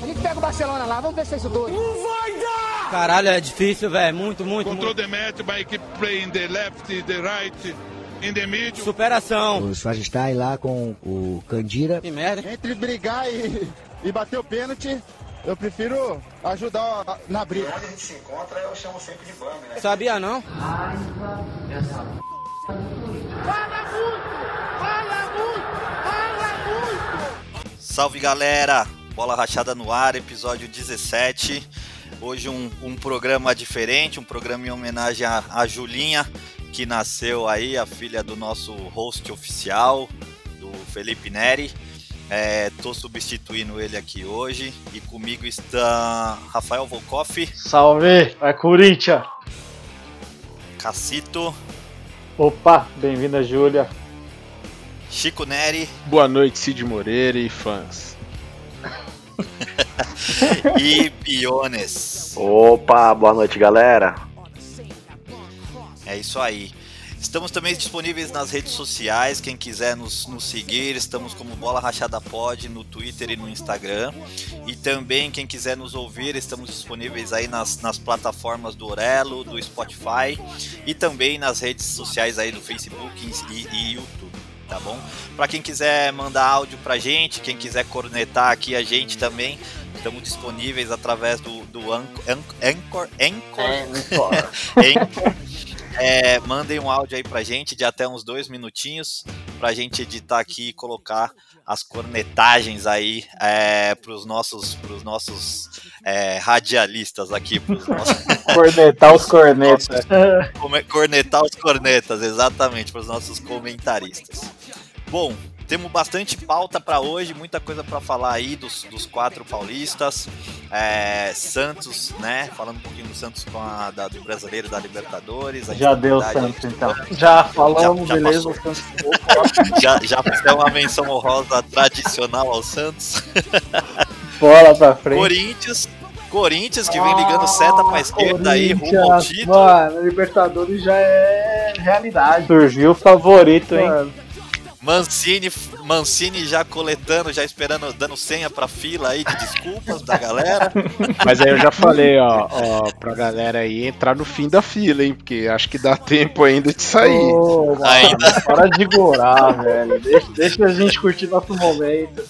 A gente pega o Barcelona lá, vamos ver se é isso tudo. Não vai dar! Caralho, é difícil, velho. Muito, muito. Control muito. the match by keep playing the left, the right, in the middle. Superação. O Schwarzenstein lá com o Candira. Que merda. Entre brigar e, e bater o pênalti, eu prefiro ajudar na briga. Onde a gente se encontra, eu chamo sempre de bang, né? Sabia não? Raiva dessa Fala muito! Fala muito! Fala muito! Salve galera! Bola Rachada no ar, episódio 17. Hoje um, um programa diferente, um programa em homenagem à, à Julinha, que nasceu aí, a filha do nosso host oficial, do Felipe Neri. É, tô substituindo ele aqui hoje e comigo está Rafael Volkoff. Salve, é Corinthians. Cacito. Opa, bem-vinda, Júlia. Chico Neri. Boa noite, Cid Moreira e fãs. e Piones. Opa, boa noite, galera. É isso aí. Estamos também disponíveis nas redes sociais. Quem quiser nos, nos, seguir, estamos como Bola Rachada Pod no Twitter e no Instagram. E também, quem quiser nos ouvir, estamos disponíveis aí nas, nas plataformas do Orelo, do Spotify e também nas redes sociais aí do Facebook e, e YouTube. Tá bom? Para quem quiser mandar áudio pra gente, quem quiser cornetar aqui a gente também, estamos disponíveis através do, do Anchor. Anchor, Anchor. Anchor. É, mandem um áudio aí pra gente de até uns dois minutinhos pra gente editar aqui e colocar as cornetagens aí é, pros nossos, pros nossos é, radialistas aqui. Pros nossos, Cornetar os cornetas. cornetar os cornetas, exatamente, pros nossos comentaristas. Bom, temos bastante pauta para hoje, muita coisa para falar aí dos, dos quatro paulistas. É, Santos, né? Falando um pouquinho do Santos com a da, do brasileiro da Libertadores. Já deu Santos, então. Já falamos, já, já beleza. Santos. já, já foi uma menção honrosa tradicional ao Santos. Bola pra frente. Corinthians. Corinthians que vem ligando seta pra esquerda aí, rumo ao título. Mano, Libertadores já é realidade. Surgiu o favorito, hein? Mano. Mancini, Mancini já coletando, já esperando, dando senha pra fila aí de desculpas da galera. Mas aí eu já falei, ó, ó, pra galera aí entrar no fim da fila, hein? Porque acho que dá tempo ainda de sair. Oh, mano, ainda. Para de gorar, velho. Deixa, deixa a gente curtir nosso momento.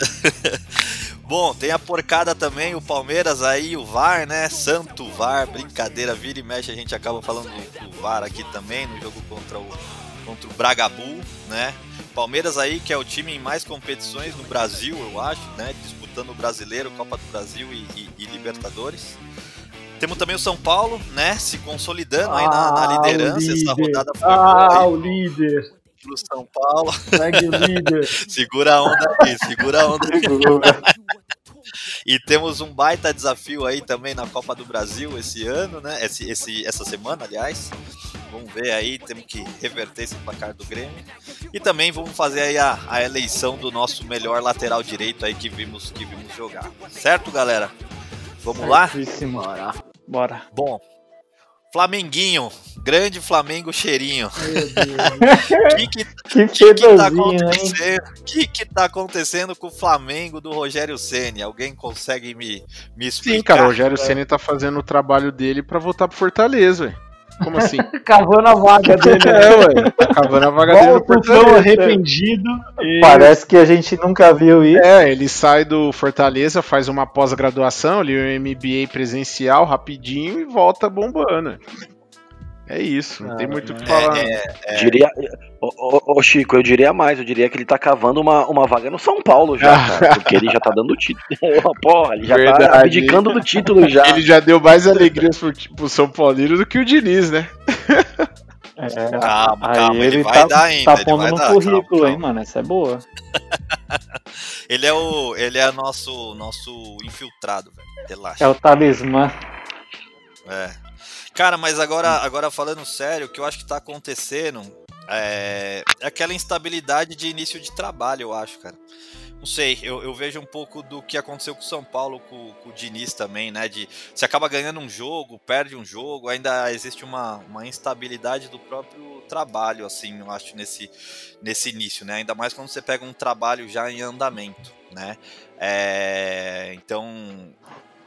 Bom, tem a porcada também, o Palmeiras aí, o VAR, né? Santo VAR, brincadeira, vira e mexe, a gente acaba falando do, do VAR aqui também, no jogo contra o, contra o Bragabu, né? Palmeiras aí, que é o time em mais competições no Brasil, eu acho, né? Disputando o Brasileiro, Copa do Brasil e, e, e Libertadores. Temos também o São Paulo, né? Se consolidando aí na, na liderança. Essa rodada foi ah, boa. o líder. Pro São Paulo. Segue o líder. segura a onda aqui, segura a onda aqui. E temos um baita desafio aí também na Copa do Brasil esse ano, né? Esse, esse, essa semana, aliás. Vamos ver aí, temos que reverter esse placar do Grêmio. E também vamos fazer aí a, a eleição do nosso melhor lateral direito aí que vimos, que vimos jogar. Certo, galera? Vamos lá? Bora. Bora. Bom, Flamenguinho, grande Flamengo cheirinho. O que, que, que, que, que, tá acontecendo? que, que tá acontecendo com o Flamengo do Rogério Ceni? Alguém consegue me, me explicar? Sim, cara, o Rogério Ceni tá fazendo o trabalho dele para voltar pro Fortaleza, velho. Como assim? cavando a vaga dele. É, ué. Tá cavando a vaga dele no Fortaleza. arrependido. E... Parece que a gente nunca viu isso. É, ele sai do Fortaleza, faz uma pós-graduação, ali um MBA presencial rapidinho e volta bombando. É isso, não ah, tem muito o que falar. É, é, é... Diria, ô, ô, Chico, eu diria mais, eu diria que ele tá cavando uma, uma vaga no São Paulo já, cara, porque ele já tá dando o título. Porra, ele já Verdade. tá abdicando do título já. Ele já deu mais alegrias pro, pro São Paulino do que o Diniz, né? É, calma, calma, ele, ele vai tá, dar ainda. Tá pondo no dar, currículo, calma, hein, mano, essa é boa. ele é o, ele é nosso, nosso infiltrado, velho, relaxa. É o talismã. É. Cara, mas agora, agora falando sério, o que eu acho que tá acontecendo é, é aquela instabilidade de início de trabalho, eu acho, cara. Não sei, eu, eu vejo um pouco do que aconteceu com o São Paulo, com, com, o Diniz também, né? De você acaba ganhando um jogo, perde um jogo, ainda existe uma, uma instabilidade do próprio trabalho, assim, eu acho, nesse, nesse início, né? Ainda mais quando você pega um trabalho já em andamento né? É, então,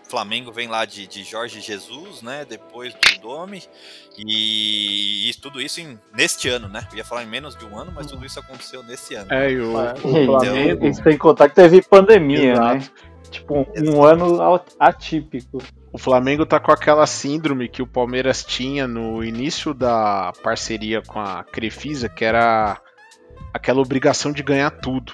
Flamengo vem lá de, de Jorge Jesus, né? Depois do Domi. E, e tudo isso em, neste ano, né? Eu ia falar em menos de um ano, mas tudo isso aconteceu nesse ano. É, e o, É, o Flamengo, Flamengo. Isso tem que contar que teve pandemia, né? Exato. Tipo, um, um ano atípico. O Flamengo tá com aquela síndrome que o Palmeiras tinha no início da parceria com a Crefisa, que era aquela obrigação de ganhar tudo.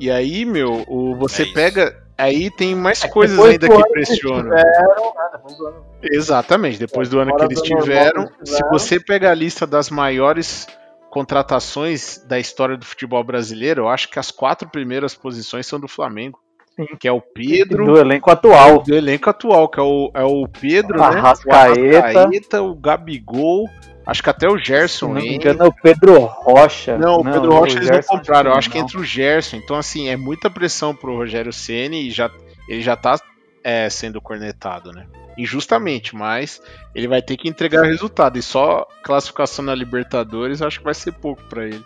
E aí, meu, o, você É isso. pega. Aí tem mais coisas Depois ainda que pressionam. tiveram, né? Depois do ano- Exatamente, depois do ano que Fora eles tiveram. que eles Se tiveram. você pega a lista das maiores contratações da história do futebol brasileiro, eu acho que as quatro primeiras posições são do Flamengo. Sim. Que é o Pedro, Do elenco atual. do elenco atual, que é o, é o Pedro, né? Arrascaeta. o Arrascaeta, o Gabigol, acho que até o Se Gerson. não me engano, é o Pedro Rocha. Não, o Pedro Rocha eles não Gerson compraram, eu não. acho que entra o Gerson. Então, assim, é muita pressão pro Rogério Ceni e já, ele já tá é, sendo cornetado, né? Injustamente, mas ele vai ter que entregar resultado. E só classificação na Libertadores acho que vai ser pouco pra ele.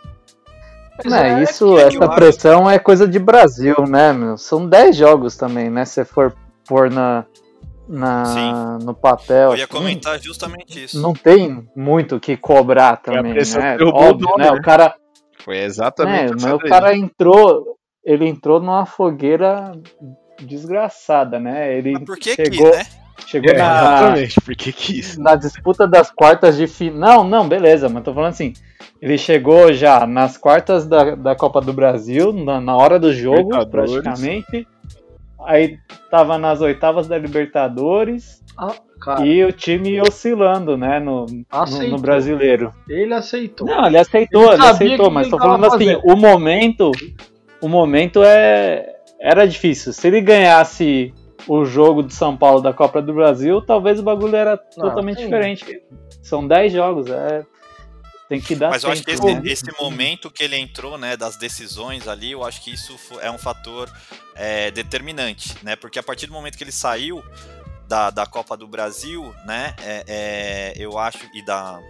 Não, é isso, que essa eu acho- pressão é coisa de Brasil, né, meu? São 10 jogos também, né? Se for pôr na, na, Sim. no papel. Eu ia assim, comentar justamente isso. Não tem muito o que cobrar também, pressão né? o Óbvio, dono, né? né? O cara, Foi né, exatamente essa o cara entrou, ele entrou numa fogueira desgraçada, né? Ele Mas por que chegou, que, né? Chegou É, na, exatamente, porque quis. na disputa das quartas de final. Não, não, beleza, mas tô falando assim. Ele chegou já nas quartas da, da Copa do Brasil, na, na hora do jogo, praticamente. Aí tava nas oitavas da Libertadores Ah, e o time oscilando, né, no, no, no brasileiro. ele aceitou. Não, ele aceitou, Ele ele, aceitou, mas tô falando assim, fazendo. o momento, o momento é era difícil. Se ele ganhasse o jogo de São Paulo da Copa do Brasil, talvez o bagulho era Não, totalmente sim. diferente. São 10 jogos, é tem que dar Mas eu acho que esse, né? esse momento que ele entrou, né, das decisões ali, eu acho que isso é um fator é, determinante, né? Porque a partir do momento que ele saiu da, da Copa do Brasil, né, é, é, eu acho, e da,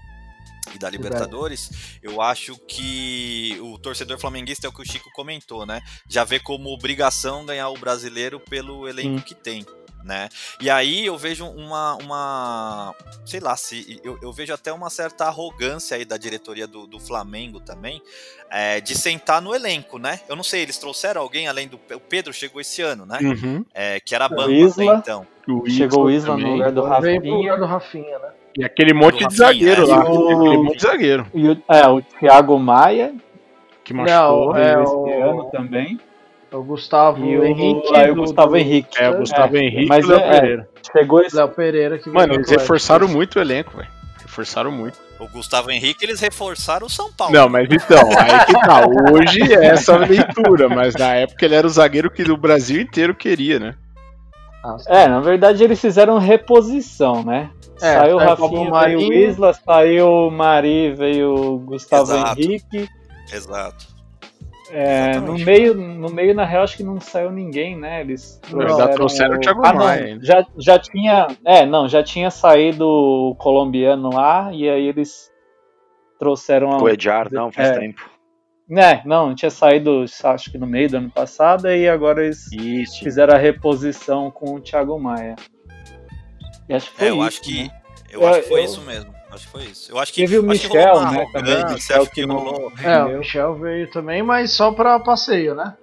e da Libertadores, eu acho que o torcedor flamenguista é o que o Chico comentou, né? Já vê como obrigação ganhar o brasileiro pelo elenco Sim. que tem. Né? E aí eu vejo uma, uma sei lá, se eu, eu vejo até uma certa arrogância aí da diretoria do, do Flamengo também, é, de sentar no elenco, né? Eu não sei, eles trouxeram alguém além do o Pedro chegou esse ano, né? Uhum. É, que era O banco Isla. até então. O Chegou o Isla também. no lugar do Veio pro lugar Rafinha. do Rafinha, né? E aquele monte de zagueiro é. lá. Aquele monte de zagueiro E o, é, o Thiago Maia, que machucou. Não, é esse o- ano também. O Gustavo E o, Henrique. aí o do- Gustavo do- Henrique. É, o Gustavo Henrique mas e o Léo é, Pereira. Chegou esse Léo Pereira que Mano, eles reforçaram muito o elenco, velho. Reforçaram muito. O Gustavo Henrique eles reforçaram o São Paulo. Não, mas então, aí que tá. Hoje é essa leitura, mas na época ele era o zagueiro que o Brasil inteiro queria, né? É, na verdade eles fizeram reposição, né? É, saiu Rafinha, Pablo veio o Marinho. Isla, saiu o Mari, veio o Gustavo Exato. Henrique. Exato. É, no, meio, no meio, na real, acho que não saiu ninguém, né? Eles Ainda trouxeram o Thiago ah, não, Maia ainda. já, já tinha. É, não, já tinha saído o colombiano lá, e aí eles trouxeram a. O Edjar, não, faz É. tempo. É, não, tinha saído, acho que no meio do ano passado, e agora eles Isso. fizeram a reposição com o Thiago Maia. Acho que foi É, eu isso, acho que né? eu Eu- acho que foi eu- isso mesmo. Acho que foi isso. Eu acho que Teve o Michel, rolou né, também, Michel que que não- rolou. É, o? Michel veio também, mas só pra passeio, né?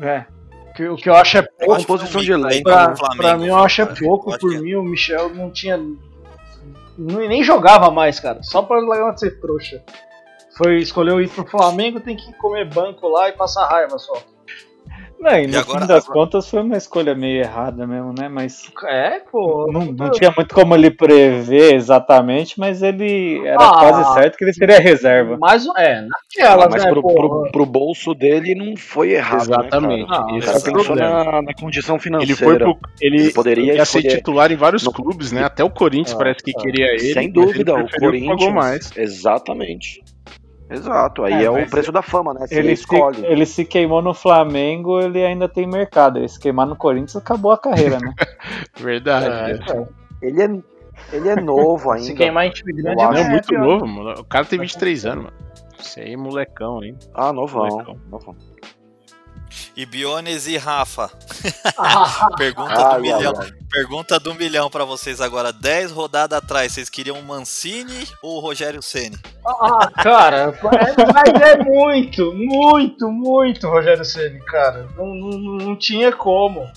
É. Que- O que eu acho é pouco. Composição de elenco. do Pra, Flamengo, pra mim, eu viu, acho é pouco. Por é. mim, o Michel não tinha. nem jogava mais, cara. Só pra legal ser trouxa. Foi, escolheu ir pro Flamengo, tem que comer banco lá e passar raiva só. Não, e no E agora- fim das agora- contas foi uma escolha meio errada mesmo, né? Mas É, pô. não, não tinha muito como ele prever exatamente, mas ele era Ah. quase certo que ele seria reserva. Mas é, naquelas, mas né, pro, pro, pro bolso dele não foi errado. Exatamente. Né, cara? Esse cara é pensou na, na condição Ele financeira. foi pro. Ele, Ele poderia ia ser titular em vários No- clubes, né? Até o Corinthians Ah, parece que ah. queria ele. Sem dúvida, ele o Corinthians. pagou mais. Exatamente. Exato. Aí É, é, o preço da fama, né? Você Ele se, escolhe. ele se queimou no Flamengo, ele ainda tem mercado. Ele se queimar no Corinthians, acabou a carreira, né? Verdade. É, né? cara. Ele é, ele é novo ainda. Se queimar em time grande, Eu Não, é muito novo, mano. O cara tem 23 anos, mano. Isso aí é molecão, hein? Ah, novão. Molecão. novão. E Biones e Rafa. Ah, pergunta do milhão. ai, ai. Pergunta do milhão pra vocês agora. 10 rodadas atrás, vocês queriam o Mancini ou o Rogério Ceni? Ah, cara, mas é muito, muito, muito Rogério Ceni, cara. Não, não, não tinha como.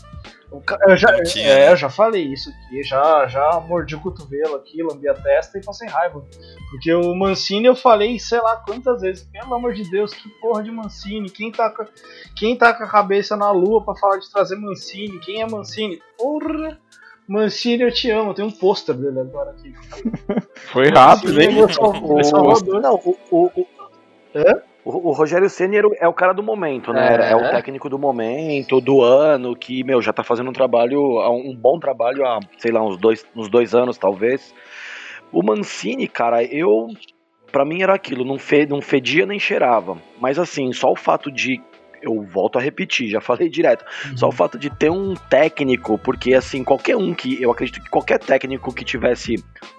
O Eu já, tinha, é, né? eu já falei isso aqui, já, já mordi o cotovelo aqui, lambi a testa e passei raiva. Porque o Mancini eu falei, sei lá quantas vezes, pelo amor de Deus, que porra de Mancini? Quem tá, com- quem tá com a cabeça na lua pra falar de trazer Mancini? Quem é Mancini? Porra! Mancini, eu te amo, tem um pôster dele agora aqui. Foi rápido, hein? Rodou. Não, o, o, o, Hã? O- o Rogério Ceni é o cara do momento, né? É. É. o técnico do momento, do ano, que, meu, já tá fazendo um trabalho, um bom trabalho há, sei lá, uns dois, uns dois anos, talvez. O Mancini, cara, eu. Pra mim era aquilo, não, fe, não fedia nem cheirava. Mas assim, só o fato de. Eu volto a repetir, já falei direto. Só o fato de ter um técnico, porque assim, qualquer um que. Eu acredito que qualquer técnico que tivesse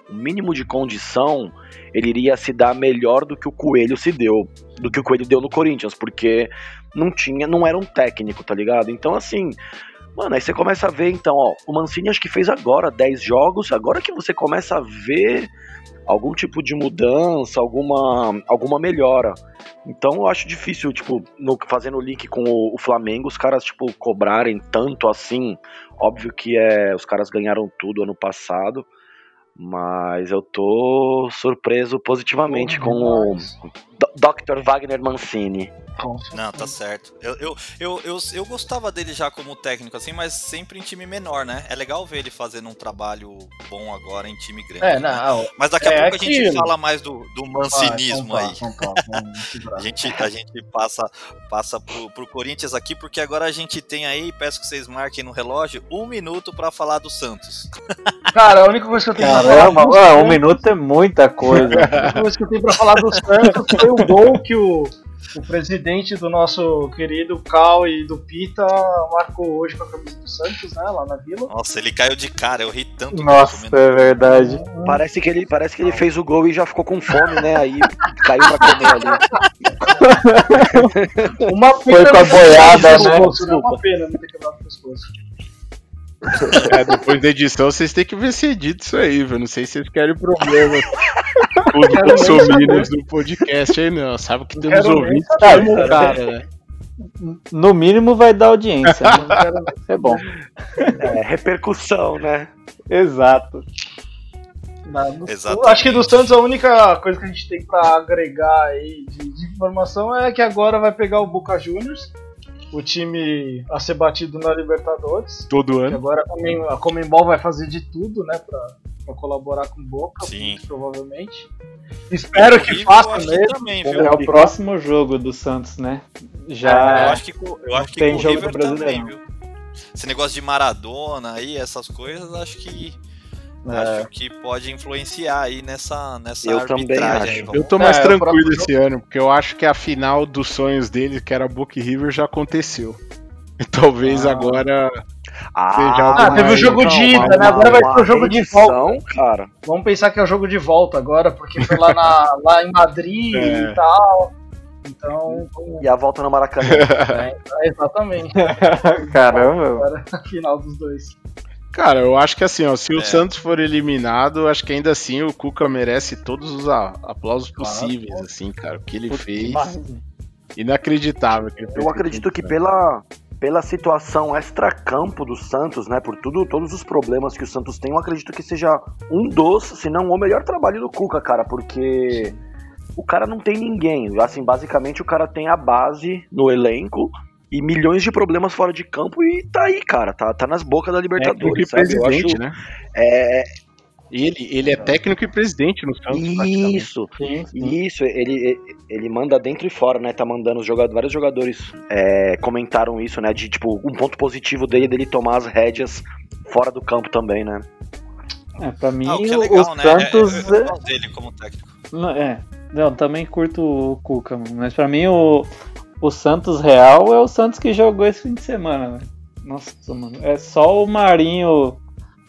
o mínimo de condição, ele iria se dar melhor do que o Coelho se deu. Do que o Coelho deu no Corinthians, porque não tinha, não era um técnico, tá ligado? Então, assim. Mano, aí você começa a ver, então, ó, o Mancini acho que fez agora 10 jogos, agora que você começa a ver algum tipo de mudança, alguma, alguma melhora. Então eu acho difícil, tipo, no, fazendo o link com o, o Flamengo, os caras, tipo, cobrarem tanto assim. Óbvio que é, os caras ganharam tudo ano passado, mas eu tô surpreso positivamente com o Dr. Wagner Mancini. Não, tá certo. Eu, eu, eu, eu, eu gostava dele já como técnico, assim, mas sempre em time menor, né? É legal ver ele fazendo um trabalho bom agora em time grande. É, né? não. Mas daqui a é pouco a gente aquilo. fala mais do, do mancinismo aí. então tá, então tá. A gente, a gente passa, passa pro, pro Corinthians aqui, porque agora a gente tem aí, peço que vocês marquem no relógio, um minuto pra falar do Santos. Cara, a única coisa que eu tenho pra falar Caramba, um minuto é muita coisa. a única coisa que eu tenho pra falar do Santos foi o gol que o, o presidente do nosso querido Cal e do Pita marcou hoje com a camisa do Santos, né, lá na Vila. Nossa, ele caiu de cara, eu ri tanto. Nossa, é verdade. Parece que, ele, parece que ele fez o gol e já ficou com fome, né? Aí caiu pra comer ali. Uma Foi com a boiada, né? pescoço, né? Uma pena não ter quebrado o pescoço. É, depois da edição vocês têm que ver se edita isso aí, velho. Não sei se vocês querem problema os Quero bolsominions do podcast aí, não. Sabe que temos Quero ouvintes que cara. cara, né? No mínimo vai dar audiência. né? É bom. É, repercussão, né? Exato. Exatamente. Acho que do Santos a única coisa que a gente tem pra agregar aí de, de informação é que agora vai pegar o Boca Juniors, o time a ser batido na Libertadores. Todo ano. agora a Comembol vai fazer de tudo, né, pra, pra colaborar com o Boca, Sim. provavelmente. Espero que eu faça mesmo. também, viu? É o próximo jogo do Santos, né? Eu Já. acho que, eu acho que tem com o jogo River do Brasileirão. também, viu? Esse negócio de Maradona aí, essas coisas, acho que É. acho que pode influenciar aí nessa nessa Eu também acho. vamos- Eu tô mais É, tranquilo esse ano, porque eu acho que a final dos sonhos dele, que era Book River, já aconteceu. E talvez Ah. agora. Ah, Ah, teve o jogo de ida, né? Agora vai ter o jogo de volta. Cara, Vamos pensar que é o jogo de volta agora, porque foi lá, na- lá em Madrid É. e tal. Então, vamos- e a volta no Maracanã. é, exatamente. Caramba. Agora a final dos dois. Cara, eu acho que assim, ó, se o É. Santos for eliminado, acho que ainda assim o Cuca merece todos os aplausos possíveis, assim, cara. O que ele fez. Demais, né? Inacreditável. que ele fez Eu acredito que pela, pela situação extra-campo do Santos, né? Por tudo, todos os problemas que o Santos tem, eu acredito que seja um dos, se não o melhor trabalho do Cuca, cara, porque o cara não tem ninguém. Assim, basicamente o cara tem a base no elenco e milhões de problemas fora de campo e tá aí, cara. Tá, tá nas bocas da Técnico e Libertadores, sabe? Eu presidente, acho, né? é, Ele, ele é técnico e presidente no Santos. isso, Sim, sim. Isso, ele, ele manda dentro e fora, né? Tá mandando os jogadores. Vários jogadores é, comentaram isso, né? De tipo, um ponto positivo dele dele tomar as rédeas fora do campo também, né? É, pra mim, Ah, o que é o legal, né? Santos. É, eu, eu é- gosto dele como técnico. Não, é. Não, também curto o Cuca. Mas pra mim o, o Santos real é o Santos que jogou esse fim de semana, velho. Nossa, mano. É só o Marinho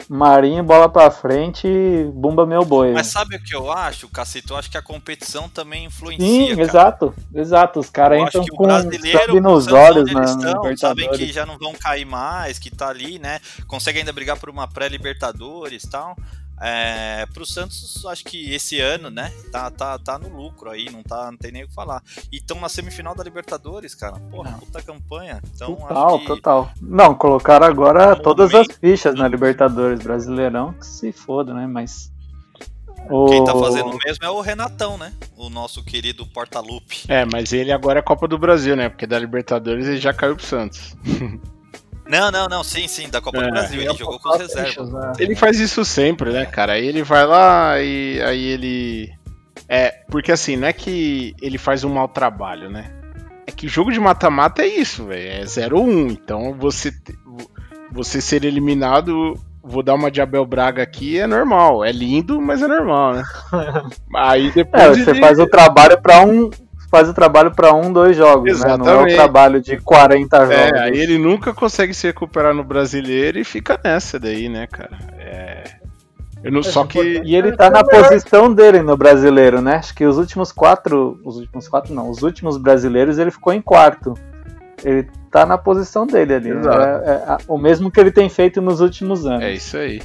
Marinho, bola pra frente, bumba meu boi. Mas sabe o que eu acho, Cacito? Eu acho que a competição também influencia. Sim, cara. exato, exato. Os caras entram com sangue nos olhos estão, sabem que já não vão cair mais, que tá ali, né? Consegue ainda brigar por uma pré-Libertadores e tal. É, pro Santos, acho que esse ano, né? Tá, tá, tá no lucro aí, não, tá, não tem nem o que falar. E estão na semifinal da Libertadores, cara. Porra, puta campanha. Então, Total, acho que total. Não, colocaram agora No todas as momento- fichas na Libertadores Brasileirão, que se foda, né? Mas. O... quem tá fazendo o mesmo é o Renatão, né? O nosso querido Portalupe. É, mas ele agora é Copa do Brasil, né? Porque da Libertadores ele já caiu pro Santos. Não, não, não, sim, sim, da Copa É. do Brasil. Ele jogou com os reservas. né? Ele faz isso sempre, né, cara? Aí ele vai lá e aí ele. É, porque assim, não é que ele faz um mau trabalho, né? É que jogo de mata-mata é isso, velho. É 0-1. Então você, você ser eliminado, vou dar uma de Abel Braga aqui, é normal. É lindo, mas é normal, né? Aí depois. É, você ele- faz o trabalho pra um. Faz o trabalho pra um, dois jogos, né? Não é o Exatamente. trabalho de 40 jogos. É, aí ele nunca consegue se recuperar no brasileiro e fica nessa daí, né, cara? É. Eu não, só que. E ele tá na posição dele no brasileiro, né? Acho que os últimos quatro. Os últimos quatro não, os últimos brasileiros ele ficou em quarto. Ele tá na posição dele ali. Exato. É, é o mesmo que ele tem feito nos últimos anos. É isso aí.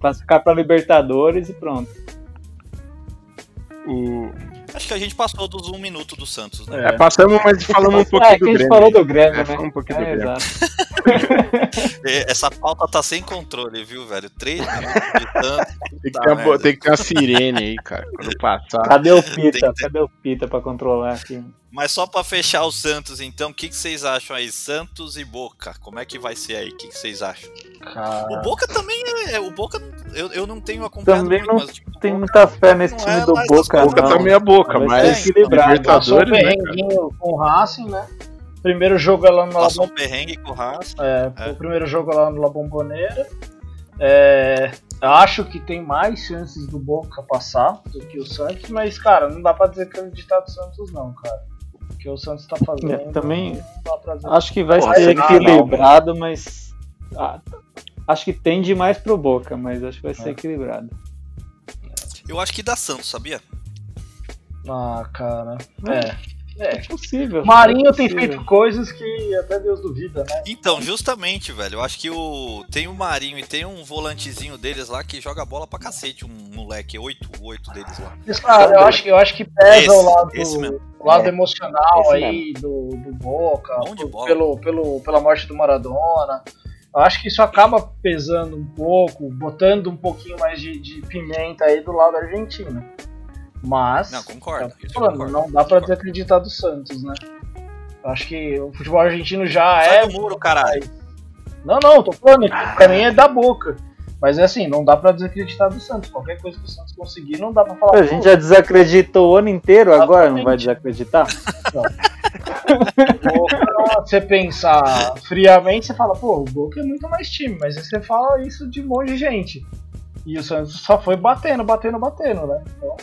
Classificar pra Libertadores e pronto. O... Acho que a gente passou dos um minuto do Santos, né? É, passamos, mas falamos um pouquinho É, do a gente Grêmio. falou do Grêmio, É, né? falamos um pouquinho do É, Grêmio. exato. É, Essa pauta tá sem controle, viu, velho? Três minutos de Santos. Tem que, ter tem que ter uma sirene aí, cara, quando passar. Cadê o Pita? Cadê o Pita pra controlar aqui? Mas só pra fechar o Santos, então, o que, que vocês acham aí? Santos e Boca, como é que vai ser aí? O que, que vocês acham? O Boca também é. O Boca, eu, eu não tenho acompanhado Também muito, não mas tipo, tem muita fé nesse não time é do Boca, não. Boca tá meia boca, Vai mas ser equilibrado. Passou um Libertadores, né, com o Racing, né? Primeiro jogo é lá no La passou um Bom- perrengue com o Haas. é, É. O primeiro jogo é lá no La Bombonera. É, acho que tem mais chances do Boca passar do que o Santos, mas, cara, não dá pra dizer que é ditado do Santos, não, cara. Que o Santos tá fazendo. É, também não dá pra dizer. Acho que vai Porra, ser lá, equilibrado, mas. ah, acho que tende mais pro Boca, mas acho que vai ser É. equilibrado. Eu acho que dá Santos, sabia? Ah, cara. É. É. É possível. O Marinho é tem possível. feito coisas que até Deus duvida, né? Então, justamente, velho, eu acho que o tem o Marinho e tem um volantezinho deles lá que joga bola pra cacete, um moleque, oito, oito deles lá. Cara, eu acho, eu acho que pesa Esse, o lado, esse mesmo. o lado É, emocional esse aí do, do Boca, pelo, pelo, pela morte do Maradona. Eu acho que isso acaba pesando um pouco, botando um pouquinho mais de, de pimenta aí do lado argentino. Mas, Não, concordo. eu tô isso eu falando, concordo, não dá pra concordo. desacreditar do Santos, né? Eu acho que o futebol argentino já Sai é. do muro, caralho. Não, não, tô falando, pra mim é da boca. Mas é assim, não dá pra desacreditar do Santos. Qualquer coisa que o Santos conseguir, não dá pra falar. A gente já desacreditou o ano inteiro, agora não vai Exatamente. desacreditar? Boca, você pensar friamente, você fala, pô, o Boca é muito mais time, mas aí você fala isso de um monte de gente. E o Santos só foi batendo, batendo, batendo, né? Então.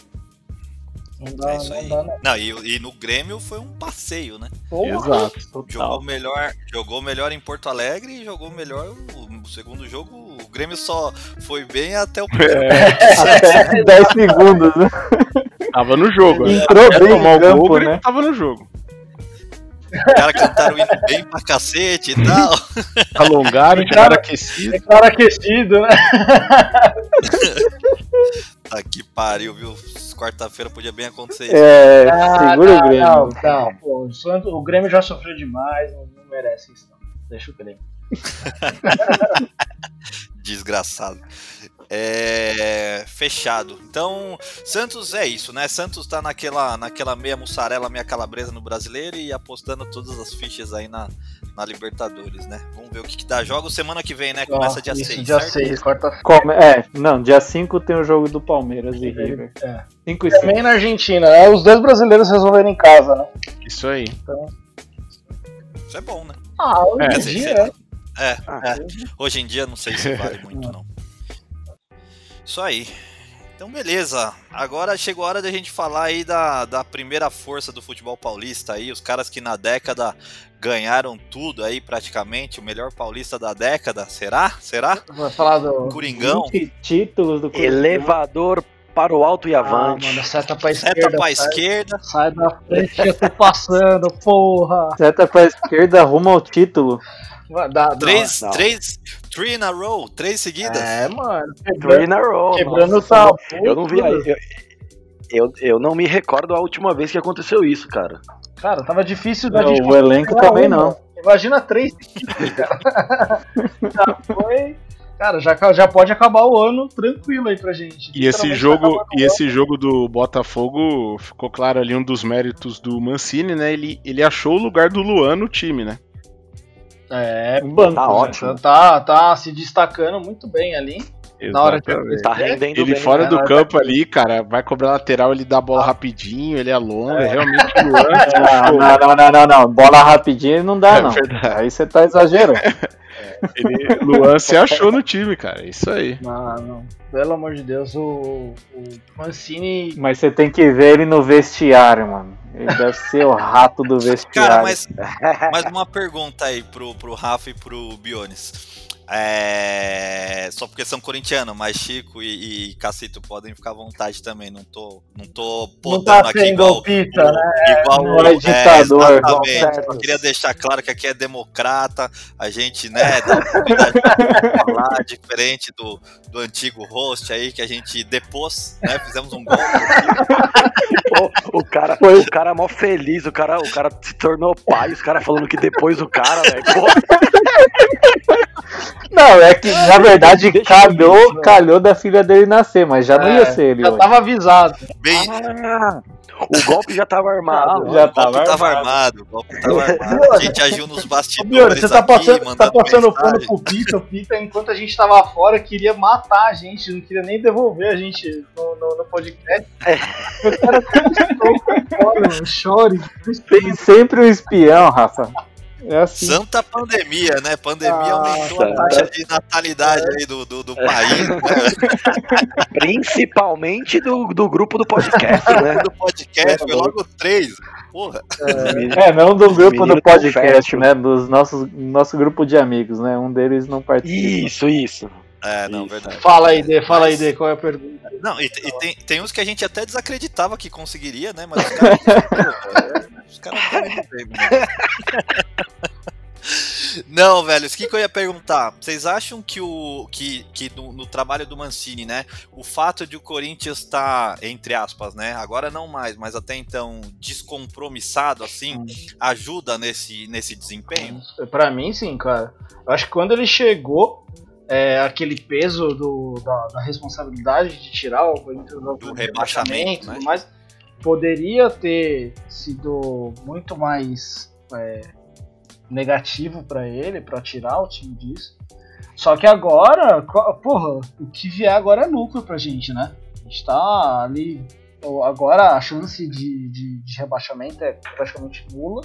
Não dá, É isso não aí. dá, não. Não, e, e no Grêmio foi um passeio, né? Porra. Exato. Jogou Total. melhor, jogou melhor em Porto Alegre e jogou melhor o, o segundo jogo. O Grêmio só foi bem até o primeiro. Até 10 segundos, né? Tava no jogo. né? Entrou Até bem tomar o gol, campo, o Grêmio né? tava no jogo. Os caras cantaram indo bem pra cacete e tal. Alongaram, tiveram aquecido. É claro aquecido, né? Tá que pariu, viu? Quarta-feira podia bem acontecer isso. É, Ah, segura não, o Grêmio. Não, não, pô, o, Santos, o Grêmio já sofreu demais, não, não merece isso, não. Deixa o Grêmio. Desgraçado. É, fechado. Então, Santos é isso, né? Santos tá naquela, naquela meia mussarela, meia calabresa no brasileiro e apostando todas as fichas aí na, na Libertadores, né? Vamos ver o que, que dá. Jogo semana que vem, né? Começa dia isso, 6. Dia certo? 6, quarta-feira. Come- É, não, dia 5 tem o jogo do Palmeiras e River. É. 5 e 6. Também na Argentina, é os dois brasileiros resolveram em casa, né? Isso aí. Isso é bom, né? Ah, hoje É, em sim, dia, É, é. Hoje em dia não sei se vale muito, não. Isso aí. Então, beleza. Agora chegou a hora da gente falar aí da, da primeira força do futebol paulista aí, os caras que na década ganharam tudo aí praticamente, o melhor paulista da década, será? Será? Vai falar do Coringão. 20 títulos do Corinthians. Elevador para o alto e Ah, avante. mano, seta pra Seta esquerda. pra sai, esquerda. sai da frente que eu tô passando, porra. Seta pra esquerda rumo ao título. Vai dar- Três, não. três, three in a row, três seguidas. É, mano. Three in a row. quebrando o tabu. Eu não vi. Eu, eu, eu não me recordo a última vez que aconteceu isso, cara. Cara, tava difícil da gente o elenco também uma. não. Imagina três cara. já foi. Cara, já, já pode acabar o ano tranquilo aí pra gente. E esse jogo, e esse jogo do Botafogo ficou claro ali um dos méritos do Mancini, né? Ele, ele achou o lugar do Luan no time, né? É, Um banco. Tá né? ótimo. tá, tá se destacando muito bem ali. Na hora que Exatamente. Tá rendendo Ele bem. fora né? do né? campo ali, cara, vai cobrar lateral, ele dá a bola rapidinho, ele alonga, É. realmente o Luan Ah, achou, não, não, não, não, não. Bola rapidinho não dá, É não. verdade. Aí você tá exagerando. ele, Luan se achou no time, cara, é isso aí. Não, não. Pelo amor de Deus, o, o Mancini. Mas você tem que ver ele no vestiário, mano. Ele deve ser o rato do vestiário. Cara, mas, mas uma pergunta aí pro, pro Rafa e pro Bionis. É, só porque são corintianos, mas Chico e, e Cacito podem ficar à vontade também. Não tô, não tô Não podando tá aqui igual, pita, né? igual não é ditador. exatamente. Só queria deixar claro que aqui é democrata, a gente, né, dá falar, diferente do, do antigo host aí, que a gente depôs, né, fizemos um golpe. O, o cara, Foi. o cara é mó feliz, o cara, o cara se tornou pai, os caras falando que depois o cara, velho. Não, é que na verdade Deixa calhou, isso, né? calhou da filha dele nascer, mas já não ia É, ser ele Já hoje. tava avisado. Bem, Ah, o golpe já tava armado. Já o golpe tava tava armado. armado, o golpe tava armado. A gente agiu nos Ô, bastidores Bione, você tá aqui, passando, tá passando pano mensagem. pro Pita. O Pita, enquanto a gente tava fora, queria matar a gente, não queria nem devolver a gente no, no, no podcast. O cara fora, mano, chore. Tem sempre um espião, Rafa. É assim. Santa pandemia, né? Pandemia aumentou a taxa de natalidade aí do, do, do país, né? Principalmente do, do grupo do podcast, né? Do podcast, foi logo três. Porra. É, não do grupo do podcast, né? Dos nossos nosso grupo de amigos, né? Um deles não participa. Isso, isso. É, não, Isso. verdade. Fala aí, Dê, fala aí, Dê, qual é a pergunta? Não, e, e tem, tem uns que a gente até desacreditava que conseguiria, né? Mas os caras. Pô, os caras estão indo bem, né? Não, velho, o que, que eu ia perguntar? Vocês acham que o que, que no, no trabalho do Mancini, né, o fato de o Corinthians estar, entre aspas, né, agora não mais, mas até então descompromissado assim, ajuda nesse, nesse desempenho? Pra mim, sim, cara. Eu acho que quando ele chegou, é, aquele peso do, da, da responsabilidade de tirar o Corinthians do, Do rebaixamento, e né? tudo mais, poderia ter sido muito mais é, negativo pra ele, pra tirar o time disso. Só que agora, porra, o que vier agora é lucro pra gente, né? A gente tá ali. Agora a chance de, de, de rebaixamento é praticamente nula.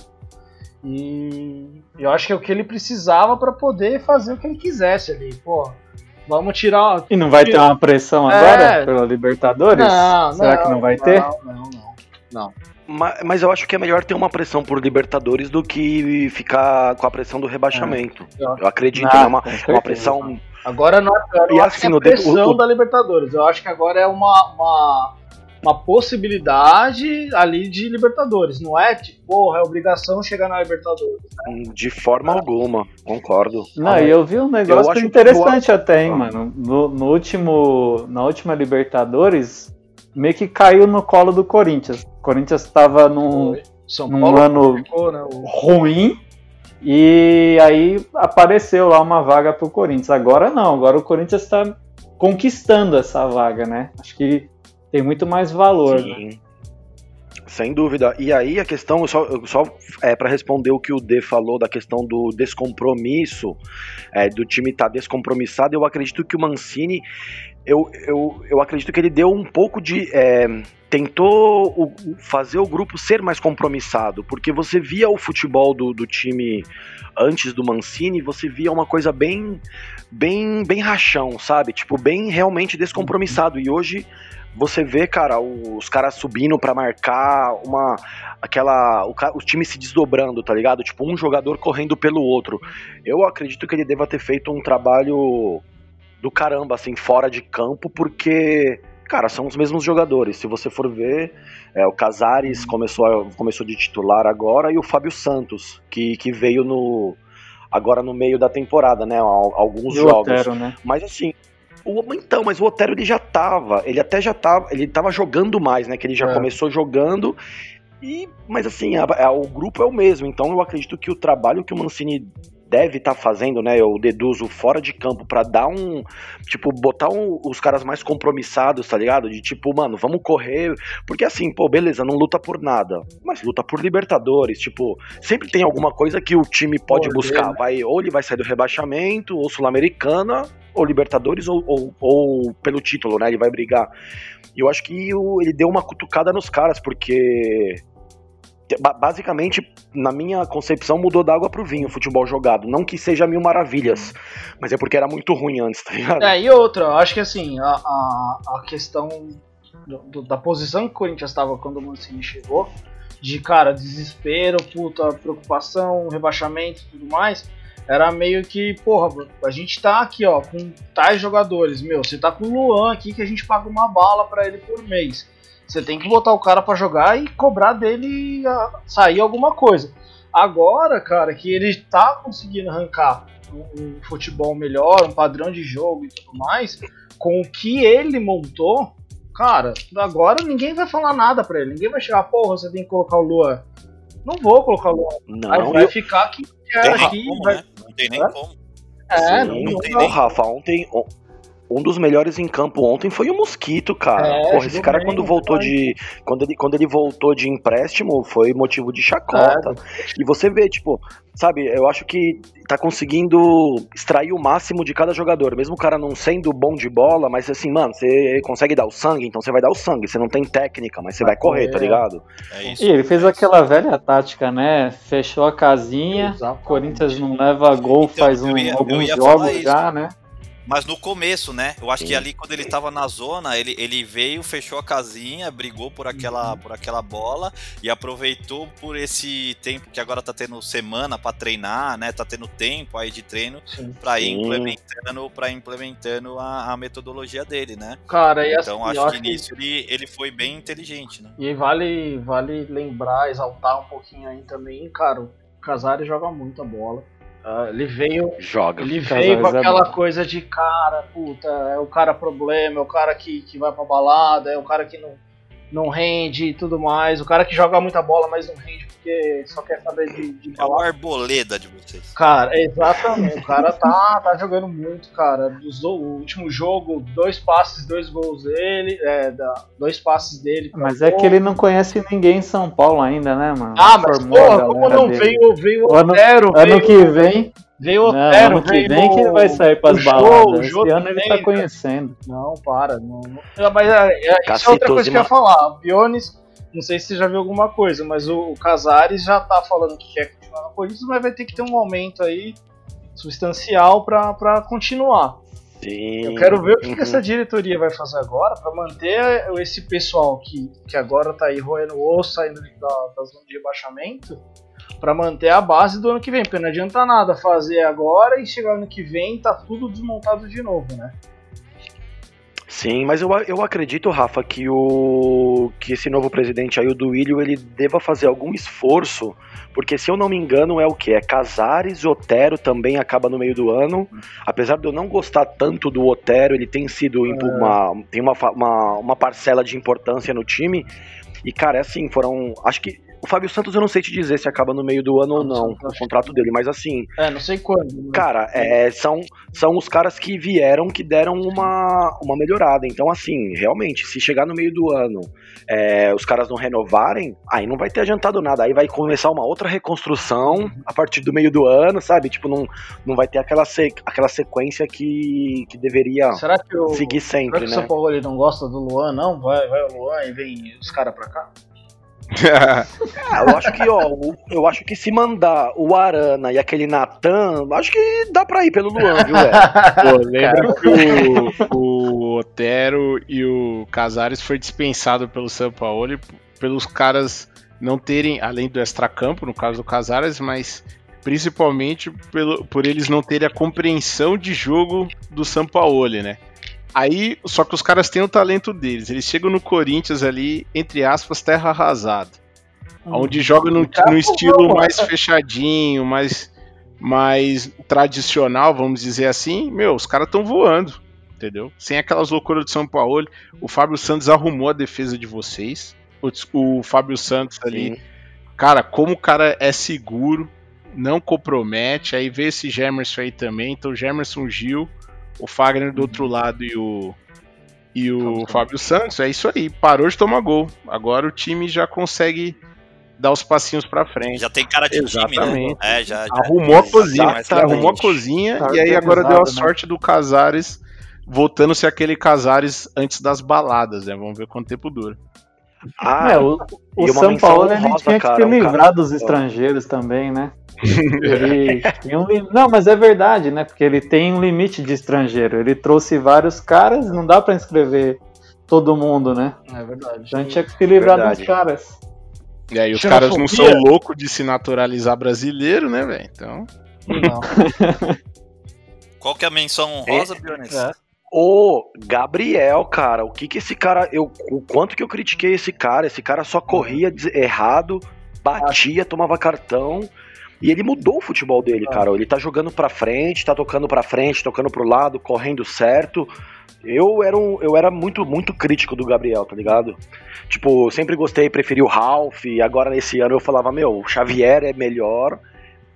E eu acho que é o que ele precisava pra poder fazer o que ele quisesse ali. Pô, vamos tirar. E não vai ter uma pressão É. agora pela Libertadores? Não, Será que não vai ter? Não, não, não. não. Ma- Mas eu acho que é melhor ter uma pressão por Libertadores do que ficar com a pressão do rebaixamento. É. Eu acredito, Ah, é uma, uma pressão. Agora não é, eu não E acho assim, que é pressão o- o- da Libertadores. Eu acho que agora é uma, uma, uma possibilidade ali de Libertadores. Não é tipo, porra, é obrigação chegar na Libertadores. De forma alguma, concordo. Não, e eu vi um negócio interessante até, hein, mano. No, no último, na última Libertadores, meio que caiu no colo do Corinthians. O Corinthians estava num, São num Paulo ano ficou, né? O... ruim e aí apareceu lá uma vaga pro Corinthians. Agora não, agora o Corinthians está conquistando essa vaga, né? Acho que tem muito mais valor. né? Sim. Sem dúvida. E aí a questão, só, só é para responder o que o D falou da questão do descompromisso, é, do time estar descompromissado, eu acredito que o Mancini eu, eu, eu acredito que ele deu um pouco de. É, tentou o- fazer o grupo ser mais compromissado, porque você via o futebol do, do time antes do Mancini, você via uma coisa bem, bem, bem rachão, sabe? Tipo, bem realmente descompromissado. E hoje você vê, cara, os caras subindo pra marcar uma aquela o, o time se desdobrando, tá ligado? Tipo, um jogador correndo pelo outro. Eu acredito que ele deva ter feito um trabalho do caramba, assim, fora de campo, porque, cara, são os mesmos jogadores. Se você for ver, é, o Casares começou, começou de titular agora e o Fábio Santos, que, que veio no agora no meio da temporada, né? al- Alguns E jogos. Otero, né? Mas assim, o, então, mas o Otero ele já tava, ele até já tava, ele tava jogando mais, né? Que ele já É. começou jogando. E, mas assim, a- a- o grupo é o mesmo, então eu acredito que o trabalho que o Mancini deve estar fazendo, né? Eu deduzo fora de campo pra dar um, tipo, botar um- os caras mais compromissados, tá ligado? De tipo, mano, vamos correr, porque assim, pô, beleza, não luta por nada, mas luta por Libertadores, tipo, sempre tem alguma coisa que o time pode buscar, né? vai ou ele vai sair do rebaixamento, ou Sul-Americana, ou Libertadores, ou, ou, ou pelo título, né? Ele vai brigar. E eu acho que o- ele deu uma cutucada nos caras, porque ba- basicamente, na minha concepção, mudou da água pro vinho o futebol jogado. Não que seja mil maravilhas, mas é porque era muito ruim antes, tá ligado? É, e outra, acho que assim, a, a, a questão do- do- da posição que o Corinthians estava quando o Mancini chegou, de cara, desespero, puta, preocupação, rebaixamento e tudo mais, era meio que, porra, a gente tá aqui, ó, com tais jogadores, meu, você tá com o Luan aqui que a gente paga uma bala pra ele por mês. Você tem que botar o cara pra jogar e cobrar dele ah, sair alguma coisa. Agora, cara, que ele tá conseguindo arrancar um, um futebol melhor, um padrão de jogo e tudo mais, com o que ele montou, cara, agora ninguém vai falar nada pra ele. Ninguém vai chegar, porra, você tem que colocar o Luan. Não vou colocar o Luan. Não, Aí vai eu- ficar aqui, tem aqui, vai. né? Não tem nem como. É, Sim, não, não não tem vai. nem Rafa, ontem um dos melhores em campo ontem foi o Mosquito, cara. É, Porra, esse cara bem, quando voltou de quando ele quando ele voltou de empréstimo foi motivo de chacota. E você vê, tipo, sabe, eu acho que tá conseguindo extrair o máximo de cada jogador, mesmo o cara não sendo bom de bola, mas assim, mano, você consegue dar o sangue, então você vai dar o sangue. Você não tem técnica, mas você vai correr, tá É. ligado? É isso. E ele fez aquela velha tática, né? Fechou a casinha, Exatamente. Corinthians não leva gol Então, faz um- ia- alguns jogos isso. já, né? Mas no começo, né? Eu acho que Sim. ali quando ele tava na zona, ele, ele veio, fechou a casinha, brigou por aquela, Uhum. por aquela bola e aproveitou por esse tempo que agora tá tendo semana pra treinar, né? Tá tendo tempo aí de treino Sim. pra ir Sim. implementando, pra implementando a, a metodologia dele, né? Cara, e Então assim, acho, que nisso ele, ele foi bem inteligente, né? E vale, vale lembrar, exaltar um pouquinho aí também, cara, o Casares joga muita bola. Ah, ele veio, Joga. ele veio com é aquela bom. coisa de cara, puta, é o cara problema, é o cara que, que vai pra balada, é o cara que não, não rende e tudo mais, o cara que joga muita bola, mas não rende porque só quer saber de, de É balada. arboleda de vocês. Cara, exatamente. O cara tá, tá jogando muito, cara. Dos- O último jogo, dois passes, dois gols dele. É, da- dois passes dele. Mas é gol. que ele não conhece ninguém em São Paulo ainda, né, mano? Ah, mas Formou porra, como não dele. veio, veio o Ano- Otero, Ano veio, que vem, veio o não, Otero, veio vem que ele vai sair pras o Jô, baladas. o Jô Esse ano ele tá cara. conhecendo. Não, para. Não, não- Mas é, é, isso é outra coisa que eu ia falar. O Bionis, não sei se você já viu alguma coisa, mas o, o Casares já tá falando que quer continuar no Corinthians, mas vai ter que ter um aumento aí substancial pra, pra continuar. Sim. Eu quero ver o que, Uhum. que essa diretoria vai fazer agora pra manter esse pessoal que, que agora tá aí roendo o osso, saindo da, da zona de rebaixamento, pra manter a base do ano que vem. Porque não adianta nada fazer agora e chegar ano que vem tá tudo desmontado de novo, né? Sim, mas eu, eu acredito, Rafa, que o que esse novo presidente aí, o Duílio, ele deva fazer algum esforço, porque se eu não me engano é o que? É Casares, Otero também acaba no meio do ano. Apesar de eu não gostar tanto do Otero, ele tem sido impo- uma, tem uma, uma, uma parcela de importância no time. E, cara, é assim, foram. Acho que. O Fábio Santos eu não sei te dizer se acaba no meio do ano ou não, o contrato dele, mas assim, É, não sei quando. Cara, é, são, são os caras que vieram, que deram uma, uma melhorada. Então, assim, realmente, se chegar no meio do ano, é, os caras não renovarem, aí não vai ter adiantado nada. Aí vai começar uma outra reconstrução a partir do meio do ano, sabe? Tipo, não, não vai ter aquela, se, aquela sequência que, que deveria Será que o, seguir será sempre, que o né? São Paulo ele não gosta do Luan, não? Vai, vai o Luan e vem os caras pra cá? Ah, eu acho que, ó, eu acho que se mandar o Arana e aquele Natan, acho que dá pra ir pelo Luan, viu, velho? Pô, lembra que o, o Otero e o Casares foi dispensado pelo São Paulo pelos caras não terem, além do extracampo, no caso do Casares, mas principalmente pelo, por eles não terem a compreensão de jogo do São Paulo, né? Aí, só que os caras têm o talento deles. Eles chegam no Corinthians ali, entre aspas, terra arrasada. Onde joga no, no estilo mais fechadinho, mais, mais tradicional, vamos dizer assim. Meu, os caras estão voando, entendeu? Sem aquelas loucuras de São Paulo. O Fábio Santos arrumou a defesa de vocês. O, o Fábio Santos ali. Cara, como o cara é seguro, não compromete. Aí vê esse Gemerson aí também. Então, Gemerson Gil, o Fagner do outro lado e o. E o Fábio Santos, é isso aí. Parou de tomar gol. Agora o time já consegue dar os passinhos pra frente. Já tem cara de time, Exatamente. né? É, já, já. Arrumou a cozinha. Exatamente. Arrumou a cozinha Tá e aí agora deu a né? sorte do Casares voltando a ser aquele Casares antes das baladas, né? Vamos ver quanto tempo dura. Ah, É, o, o e São Paulo ele honrosa, tinha que cara, se um cara- dos estrangeiros também, né? Ele tinha um lim- Não, mas é verdade, né? Porque ele tem um limite de estrangeiro. Ele trouxe vários caras, não dá pra inscrever todo mundo, né? É verdade. Então tinha que se livrar dos caras. E aí os caras não são loucos de se naturalizar brasileiro, né, velho? Então. Não. Qual que é a menção honrosa, Bionis? É. Ô, Gabriel, cara, o que que esse cara. Eu, o quanto que eu critiquei esse cara? Esse cara só corria des- errado, batia, tomava cartão. E ele mudou o futebol dele, cara. Ele tá jogando pra frente, tá tocando pra frente, tocando pro lado, correndo certo. Eu era, um, eu era muito, muito crítico do Gabriel, tá ligado? Tipo, sempre gostei, preferi o Ralph. E agora nesse ano eu falava, meu, o Xavier é melhor.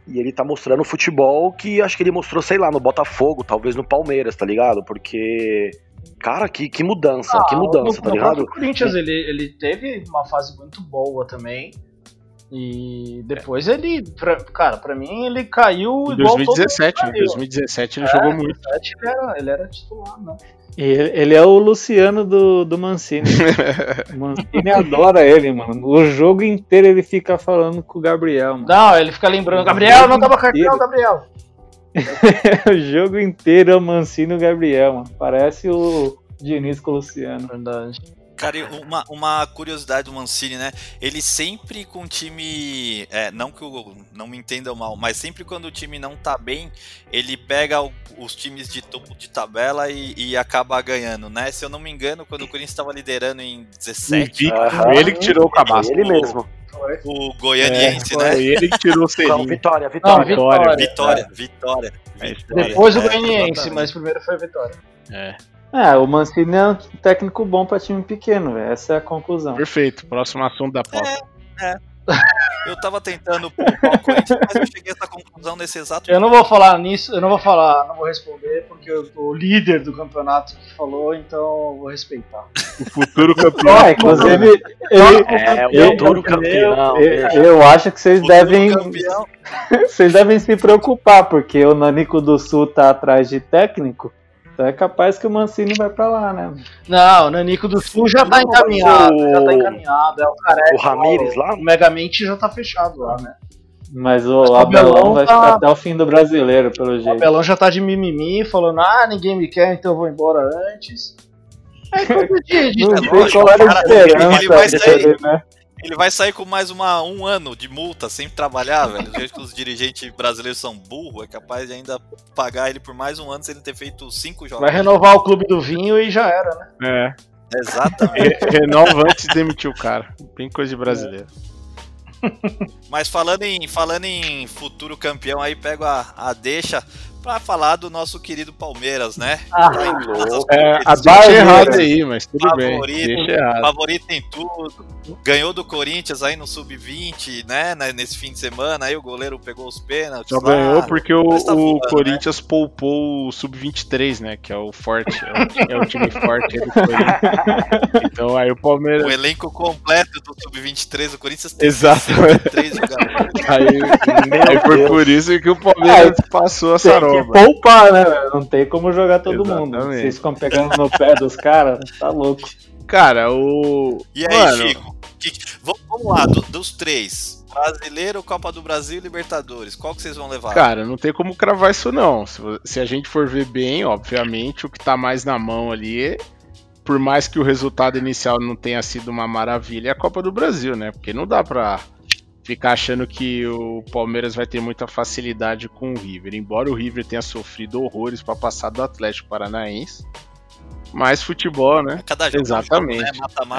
E ele tá mostrando futebol que acho que ele mostrou, sei lá, no Botafogo, talvez no Palmeiras, tá ligado? Porque, cara, que, que mudança, que mudança, no, tá ligado? próprio Corinthians ele, ele teve uma fase muito boa também. E depois ele, pra- cara, pra mim ele caiu Em igual 2017, todo em mundo caiu. 2017 ele É, jogou muito. 2017 Ele era, ele era titular, né? E ele, ele é o Luciano do, do Mancini. o Mancini adora ele, mano. O jogo inteiro ele fica falando com o Gabriel, mano. Não, ele fica lembrando, Gabriel, não tava cartão, Gabriel. o jogo inteiro é o Mancini e o Gabriel, mano. Parece o Diniz com o Luciano. Verdade. Cara, e uma, uma curiosidade do Mancini, né? Ele sempre com o time. É, não que o. Não me entendam mal, mas sempre quando o time não tá bem, ele pega o- os times de topo de tabela e, e acaba ganhando, né? Se eu não me engano, quando o Corinthians estava liderando em 17, Invicto, Aham. Foi ele que tirou o cabaço. Ele mesmo. o Goianiense, né? Foi ele que tirou o Não, selinho. Vitória, Não, Vitória. Vitória. Vitória, vitória. É, vitória. Depois o É, Goianiense, exatamente. mas primeiro foi a Vitória. É, É, o Mancini é um técnico bom pra time pequeno, velho. Essa é a conclusão. perfeito. Próximo assunto da pauta. Eu tava tentando poupar o Corinthians, mas eu cheguei a essa conclusão nesse exato Eu não vou falar nisso, eu não vou falar, não vou responder, porque eu- o líder do campeonato que falou, então eu vou respeitar. O futuro campeão. É, inclusive, ele, É, o eu- futuro campeão. eu, eu acho que vocês devem, campeão. vocês devem se preocupar, porque o Nanico do Sul tá atrás de técnico. Então é capaz que o Mancini vai pra lá, né? Não, o Nanico do Sul já tá encaminhado, o- já tá encaminhado, é o careca. O Ramires lá? O Megamente já tá fechado lá, né? Mas o Mas o Abelão Abelão vai tá- ficar até o fim do brasileiro, pelo O jeito. Abelão já tá de mimimi, falando, ah, ninguém me quer, então eu vou embora antes. É coisa de, de Não sei qual era a esperança ele vai sair- né? Ele vai sair com mais uma, um ano de multa sem trabalhar, velho. Do jeito que os dirigentes brasileiros são burros, é capaz de ainda pagar ele por mais um ano se ele ter feito cinco jogos. Vai renovar o clube do vinho e já era, né? É. Exatamente. Re- Renova antes de demitir o cara. Bem coisa de brasileiro. Mas falando em, falando em futuro campeão, aí pego a, a deixa Pra falar do nosso querido Palmeiras, né? Ah, É, a competições. deixa errado aí, mas tudo bem. Favorito, errado. favorito em tudo. Ganhou do Corinthians aí no Sub-20, né? né, Nesse fim de semana. Aí o goleiro pegou os pênaltis. Só lá. ganhou porque o, tá o voando, né? Corinthians poupou o Sub-23, né? Que é o forte. É o, é o time forte aí do Corinthians. Então aí o Palmeiras. O elenco completo do Sub-23, o Corinthians tem Exatamente. três jogadores. Aí, aí foi por isso que o Palmeiras passou a Tem que poupar, né? Não tem como jogar todo mundo. Exatamente. Vocês ficam pegando no pé dos caras, tá louco. Cara, o. E aí, Mano, Chico? que- vamos, lá, do- dos três. Brasileiro, Copa do Brasil e Libertadores. Qual que vocês vão levar? Cara, não tem como cravar isso não. Se, se a gente for ver bem, obviamente, o que tá mais na mão ali, é- por mais que o resultado inicial não tenha sido uma maravilha, é a Copa do Brasil, né? Porque não dá pra ficar achando que o Palmeiras vai ter muita facilidade com o River. Embora o River tenha sofrido horrores pra passar do Atlético Paranaense. Mas futebol, né? Cada jogo é jogo, Exatamente. né?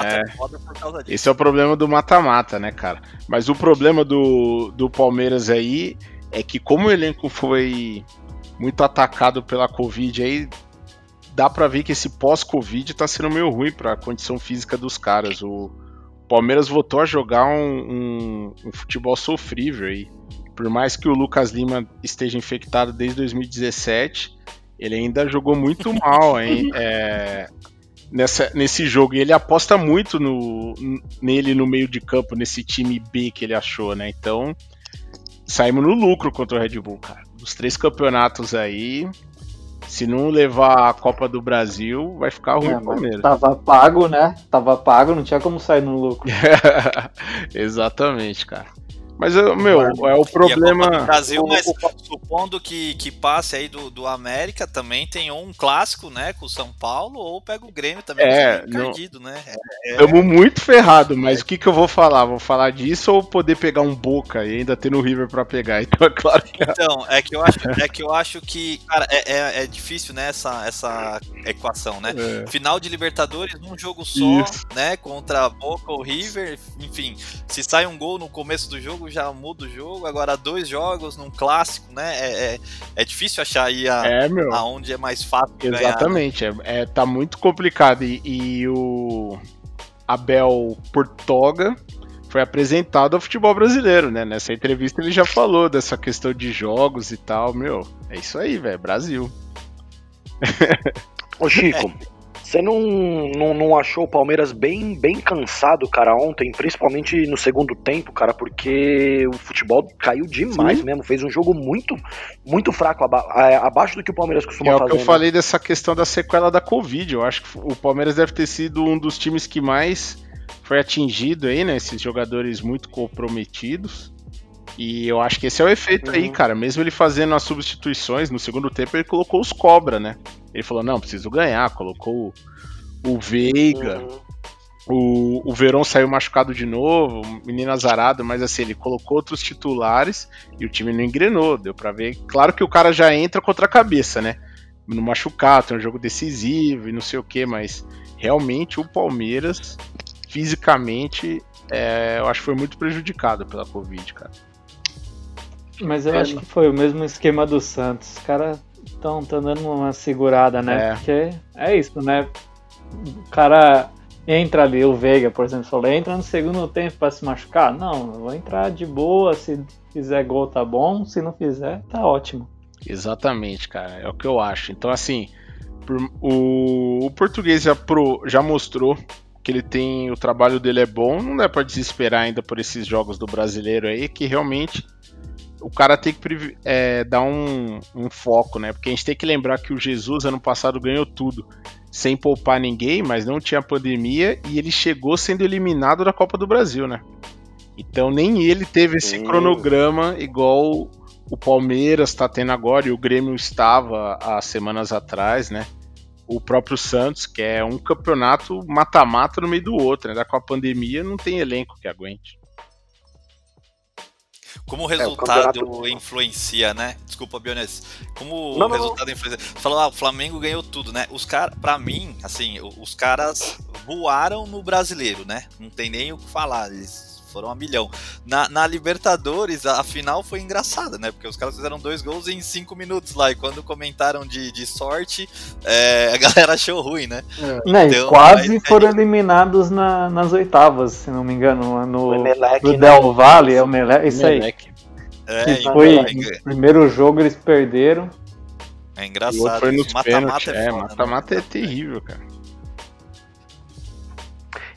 É. é foda por causa disso. Esse é o problema do mata-mata, né, cara? Mas o problema do, do Palmeiras aí é que como o elenco foi muito atacado pela Covid aí, dá pra ver que esse pós-Covid tá sendo meio ruim pra condição física dos caras. O Palmeiras voltou a jogar um, um- um futebol sofrível aí. Por mais que o Lucas Lima esteja infectado desde 2017, ele ainda jogou muito mal, hein? É, nessa, nesse jogo. E ele aposta muito no, nele no meio de campo, nesse time B que ele achou, né? Então, saímos no lucro contra o Red Bull, cara. Dos três campeonatos aí, se não levar a Copa do Brasil, vai ficar ruim É, mas Palmeiras. tava pago, né? Tava pago, não tinha como sair no lucro. Exatamente, cara. Mas, eu- meu, é o problema. do Brasil, mas supondo que, que passe aí do, do América, também tem ou um clássico, né, com o São Paulo, ou pega o Grêmio também, É, não- encardido, né? É, Tamo muito ferrado, mas o que, que eu vou falar? Vou falar disso ou poder pegar um Boca e ainda ter no River pra pegar? Então é claro que Então, é que eu acho, é que, eu acho que cara, é, é, é difícil, né, essa, essa equação, né? É. Final de Libertadores, num jogo só, Isso. né, contra Boca ou River, enfim, se sai um gol no começo do jogo, já muda o jogo, agora dois jogos num clássico, né, é, é, é difícil achar aí a, É, meu. aonde é mais fácil de ganhar, né? Exatamente, é, é- tá muito complicado. E, e o Abel Portoga foi apresentado ao futebol brasileiro, né? Nessa entrevista ele já falou dessa questão de jogos e tal. Meu, é isso aí, velho. Brasil. Ô Chico, você não, não, não achou o Palmeiras bem, bem cansado, cara, ontem, principalmente no segundo tempo, cara, porque o futebol caiu demais Sim. mesmo, fez um jogo muito, muito fraco, aba- abaixo do que o Palmeiras costuma É o fazer. que eu né? falei dessa questão da sequela da Covid. Eu acho que o Palmeiras deve ter sido um dos times que mais foi atingido aí, né? Esses jogadores muito comprometidos. E eu acho que esse é o efeito aí, Uhum. cara. Mesmo ele fazendo as substituições, no segundo tempo ele colocou os cobra, né? Ele falou, não, preciso ganhar. Colocou o, o Veiga. Uhum. O, o Verón saiu machucado de novo, o menino azarado, mas assim, ele colocou outros titulares e o time não engrenou, deu pra ver. Claro que o cara já entra contra a cabeça, né? No machucado, tem um jogo decisivo e não sei o que, mas realmente o Palmeiras, fisicamente, é, eu acho que foi muito prejudicado pela Covid, cara. Mas eu acho que foi o mesmo esquema do Santos. Os caras estão dando uma segurada, né? É. Porque é isso, né? O cara entra ali, o Veiga, por exemplo, falou, entra no segundo tempo pra se machucar? Não, eu vou entrar de boa, se fizer gol tá bom, se não fizer, tá ótimo. Exatamente, cara. É o que eu acho. Então, assim, o, o português já, pro- já mostrou que ele tem. O trabalho dele é bom. Não dá pra desesperar ainda por esses jogos do brasileiro aí, que realmente o cara tem que é, dar um, um foco, né? Porque a gente tem que lembrar que o Jesus ano passado ganhou tudo. Sem poupar ninguém, mas não tinha pandemia e ele chegou sendo eliminado da Copa do Brasil, né? Então nem ele teve esse cronograma igual o Palmeiras está tendo agora e o Grêmio estava há semanas atrás, né? O próprio Santos, que é um campeonato mata-mata no meio do outro, né? Da com a pandemia não tem elenco que aguente. Como o o resultado campeonato- influencia, né? Desculpa, Biones. Como Não, o não, resultado influencia. Você falou, ah, o Flamengo ganhou tudo, né? Os caras, pra mim, assim, o- os caras voaram no brasileiro, né? Não tem nem o que falar. Eles foram a milhão. Na, na Libertadores, a, a final foi engraçada, né? Porque os caras fizeram dois gols em cinco minutos lá. E quando comentaram de, de sorte, é, a galera achou ruim, né? Né, e Então, quase aí- foram eliminados na- nas oitavas, se não me engano, no, O Emelec, no né? Del Valle, é o Mele, isso aí. Emelec. É, Que então, foi é, no primeiro jogo eles perderam. é engraçado. foi isso. nos Mata-mata é É, né? mata-mata é terrível, cara.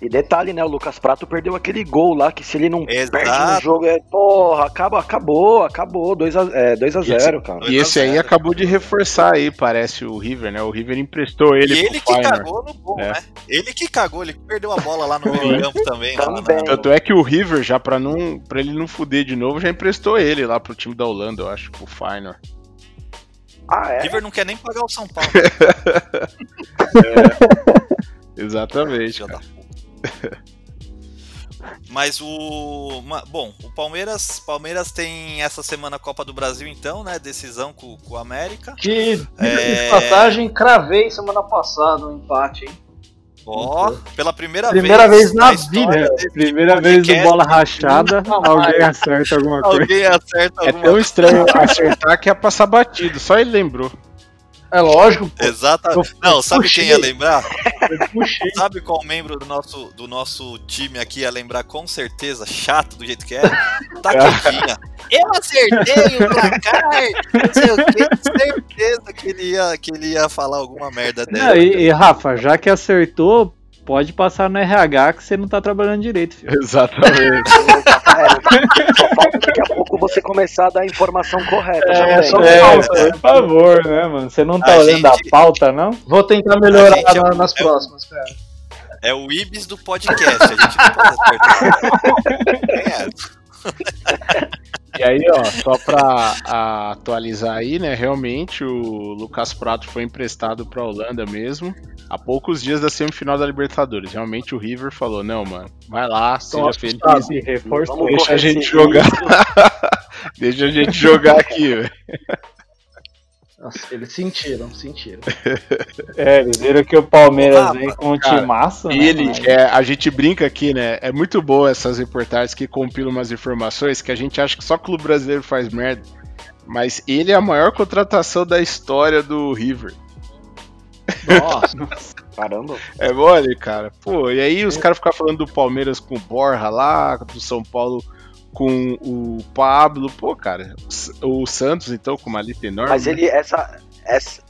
E detalhe, né? O Lucas Prato perdeu aquele gol lá que se ele não Exato. perde no jogo, é. Porra, acaba, acabou, acabou. 2x0, é, 2 a 0 cara. E a esse aí acabou de reforçar aí, parece, o River, né? O River emprestou ele E pro ele que Feyenoord. cagou no gol, É. né? Ele que cagou, ele que perdeu a bola lá no meio campo também. lá, Também. né? Tanto é que o River, já pra, não, pra ele não fuder de novo, já emprestou ele lá pro time da Holanda, eu acho, pro Feyenoord. Ah, é? River não quer nem pagar o São Paulo. Exatamente, filho da cara. Mas o. Bom, o Palmeiras. Palmeiras tem essa semana a Copa do Brasil, então, né? Decisão com, com o América. Que É. passagem, cravei semana passada um empate, hein? Ó, pela primeira, Primeira vez na história vida. Primeira vez podcast, bola rachada, alguém acerta alguma coisa. Alguém acerta É alguma tão estranho acertar que ia passar batido, só ele lembrou. É lógico, pô. Exatamente. Eu Não, sabe puxei. quem ia lembrar? Eu puxei. Sabe qual membro do nosso, do nosso time aqui ia lembrar com certeza, chato do jeito que é? Taquedinha. Eu acertei o placar! Não sei o que, certeza que ele, ia, que ele ia falar alguma merda dela. Não, e, e, Rafa, já que acertou, pode passar no RH que você não tá trabalhando direito, filho. Exatamente. É, só falta daqui a pouco você começar a dar a informação correta. já É, só É, falta, por favor, né, mano? Você não tá A olhando gente- a pauta, não? Vou tentar melhorar gente é na- nas é próximas, cara. É o Ibis do podcast, a gente não pode acertar. Essa. E aí, ó, só pra a, atualizar aí, né? Realmente o Lucas Prato foi emprestado pra Holanda mesmo, há poucos dias da semifinal da Libertadores. Realmente o River falou: não, mano, vai lá, seja feliz. Reforçou. Vamos Deixa a gente jogar. Deixa a gente jogar aqui, velho. Nossa, eles sentiram, sentiram. É, eles viram que o Palmeiras Rafa, vem com um cara, timaço, né? Ele, é, a gente brinca aqui, né? É muito boa essas reportagens que compilam umas informações que a gente acha que só clube brasileiro faz merda. Mas ele é a maior contratação da história do River. Nossa, Caramba. É mole, cara. Pô, e aí os caras ficam falando do Palmeiras com o Borja lá, do São Paulo com o Pablo. Pô, cara, o Santos, então, com uma lista enorme. Mas né? ele, essa. essa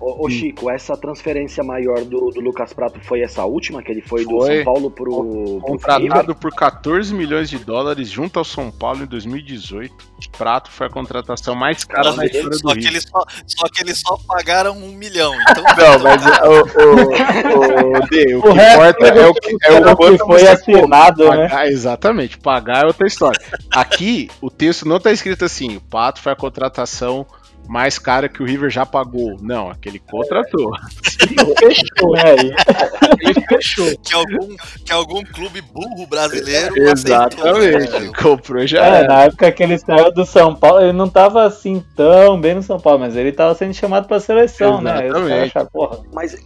ô, ô, Chico, essa transferência maior do, do Lucas Prato foi essa última, que ele foi, do Foi. São Paulo pro, pro River? Contratado por 14 milhões de dólares junto ao São Paulo em 2018. Prato foi a contratação mais cara da história do Só que, Rio. eles só, só que eles só pagaram um milhão. Então, Não, mas o, o, o, D, o que O resto importa é o que, é o o que quanto foi assinado, pagar, né? Exatamente, pagar é outra história. Aqui, o texto não tá escrito assim, o Pato foi a contratação mais cara que o River já pagou. Não, aquele contratou. fechou. É, e- Ele fechou. que algum, que algum clube burro brasileiro Exatamente, aceitou, né? comprou já é, na época que ele saiu do São Paulo, ele não tava assim tão bem no São Paulo, mas ele tava sendo chamado pra seleção, né? Exatamente. acharam, porra, Mas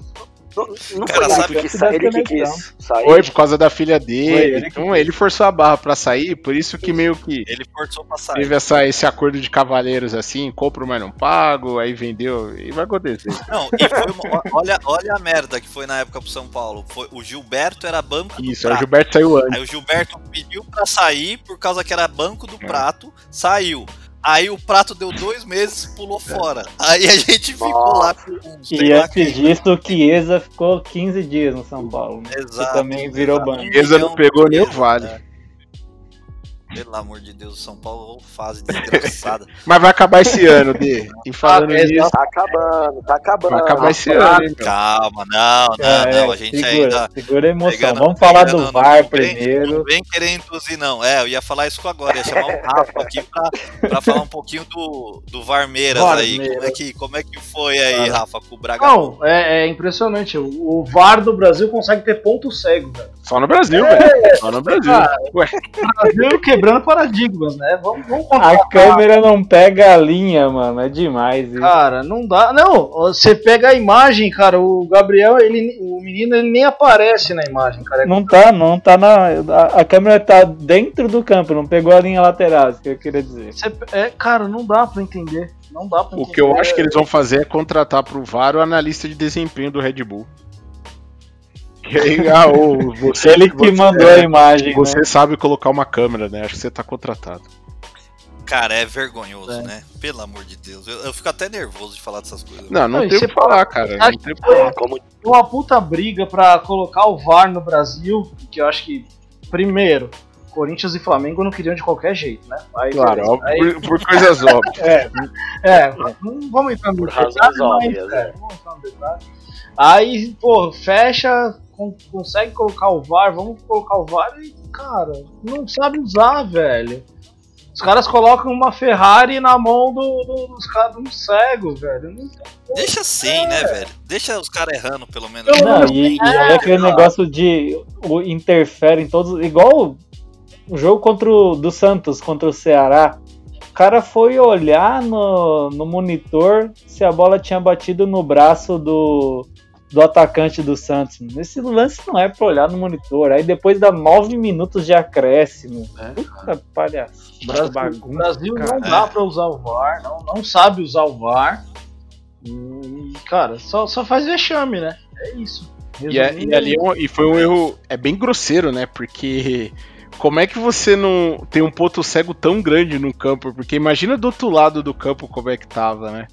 não, não Cara, foi sabe ele que, que sa- ele que quis sair. Foi por causa da filha Foi dele. ele que então ele forçou a barra pra sair, por isso que meio que Ele forçou pra sair. teve essa, esse acordo de cavaleiros assim, compro, mas não pago, aí vendeu, e vai acontecer. Não, e foi uma- olha, olha a merda que foi na época pro São Paulo. Foi, o Gilberto era banco do Isso, aí o prato. Gilberto saiu antes. Aí o Gilberto pediu pra sair por causa que era banco É. do prato, saiu. Aí o prato deu dois meses pulou fora. Aí a gente ficou lá com um, sei E lá antes disso, o Chiesa ficou 15 dias no São Paulo. Né? Exato, Que também virou exato. banco. Chiesa não pegou nem o vale. né? Pelo amor de Deus, São Paulo ô, fase desgraçada. Mas vai acabar esse ano, D. E falando Ah, é, nisso, Tá acabando, tá acabando. vai acabar esse ano, hein? Calma, não, não, É, não. A gente segura, ainda. segura a emoção. pegando- Vamos falar pegando do VAR primeiro. Não vem querer induzir, não. É, eu ia falar isso agora. Ia chamar o Rafa aqui pra, pra falar um pouquinho do, do Varmeiras aí. Varmeiras. Como é, que, como é que foi aí, Rafa, com o Bragantino? Não, é, é impressionante. O, o VAR do Brasil consegue ter ponto cego, velho. Só no Brasil, velho. Só no Brasil. cara. Ué, O Brasil que quebrando paradigmas, né? Vamos, vamos A contratar. câmera não pega a linha, mano. É demais isso. Cara, não dá. Não, você pega a imagem, cara. O Gabriel, ele, o menino, ele nem aparece na imagem, cara. Não tá, não tá na. A, a câmera tá dentro do campo, não pegou a linha lateral, isso que eu queria dizer. Você- é, cara, não dá pra entender. Não dá pra O entender. que eu acho que eles vão fazer é contratar pro VAR o analista de desempenho do Red Bull. Que aí, ah, ô, você, Ele que você- mandou é, a imagem. Você né? sabe colocar uma câmera, né? Acho que você tá contratado. Cara, é vergonhoso, É. né? Pelo amor de Deus. Eu, eu fico até nervoso de falar dessas coisas. Não, não Não, tem o que falar, cara. Não tem Ah, como uma puta briga pra colocar o VAR no Brasil, que eu acho que, primeiro, Corinthians e Flamengo não queriam de qualquer jeito, né? Aí, Claro, Aí- por, por coisas óbvias. É, é, não vamos entrar no detalhe, razões mas, óbvias, é, né? vamos entrar no detalhe. Aí, pô, fecha, consegue colocar o VAR, vamos colocar o VAR e, cara, não sabe usar, velho. Os caras colocam uma Ferrari na mão do, do- dos caras de um cego, velho. Não- Deixa assim, né, velho? Deixa os caras errando, pelo menos. Não, e, e aí aquele negócio de o, interfere em todos. Igual o jogo contra o, do Santos contra o Ceará. O cara foi olhar no, no monitor se a bola tinha batido no braço do, do atacante do Santos. Esse lance não é pra olhar no monitor. Aí depois dá nove minutos de acréscimo. Puta palhaço. Brasil, bagunça, o Brasil cara. não dá pra usar o VAR, não, não sabe usar o VAR. E, cara, só, só faz vexame, né? É isso. E, é- e ali é um- e foi um erro. É bem grosseiro, né? Porque. Como é que você não tem um ponto cego tão grande no campo? Porque imagina do outro lado do campo como é que tava, né?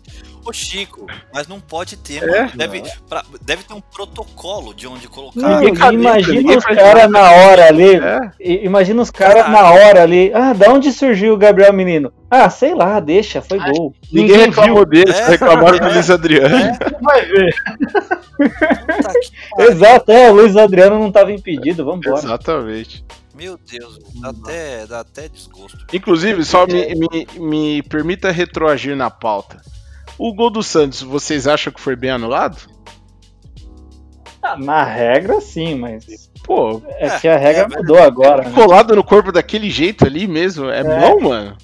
Ô, Chico, mas não pode ter, É? mano. Deve, pra- deve ter um protocolo de onde colocar. Não, imagina os caras na hora ali. É. Imagina os caras Caralho. na hora ali. Ah, da onde surgiu o Gabriel Menino? Ah, sei lá, deixa, foi gol. Ninguém, Ninguém reclamou dele, É. reclamaram do Luiz Adriano. Você vai ver. Exato, é, o Luiz Adriano não tava impedido, vambora. Exatamente. Meu Deus, dá até, dá até desgosto. Inclusive, só me, me, me permita retroagir na pauta. O gol do Santos, vocês acham que foi bem anulado? Ah, Na regra, sim, mas Pô, é É, que a regra é mudou agora. né? colado no corpo daquele jeito ali mesmo, é, bom, mano.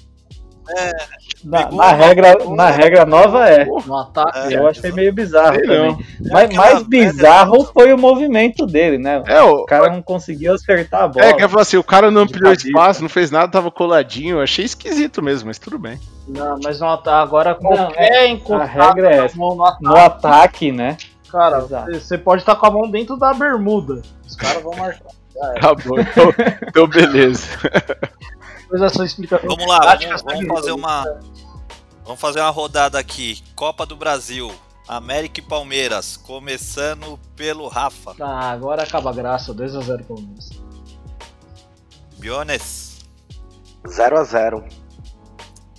Na, pegou, na regra, na regra nova é. No ataque. É, Eu achei meio bizarro Sei também. não. Mas mais bizarro foi o movimento dele, né? É, o, O cara não conseguiu acertar a bola. é que eu assim, o cara não ampliou cabeça. espaço, não fez nada, tava coladinho. Eu achei esquisito mesmo, mas tudo bem. Não, mas no ataque, agora qualquer a encostado regra é no ataque, No ataque, né? cara, você pode estar com a mão dentro da bermuda. Os caras vão marcar. Tá bom, então, então beleza. Depois essa explicação. Vamos lá, vamos, vamos fazer isso. uma. Vamos fazer uma rodada aqui. Copa do Brasil. América e Palmeiras. Começando pelo Rafa. Ah, agora acaba a graça, 2x0 Palmeiras. Biones. 0x0.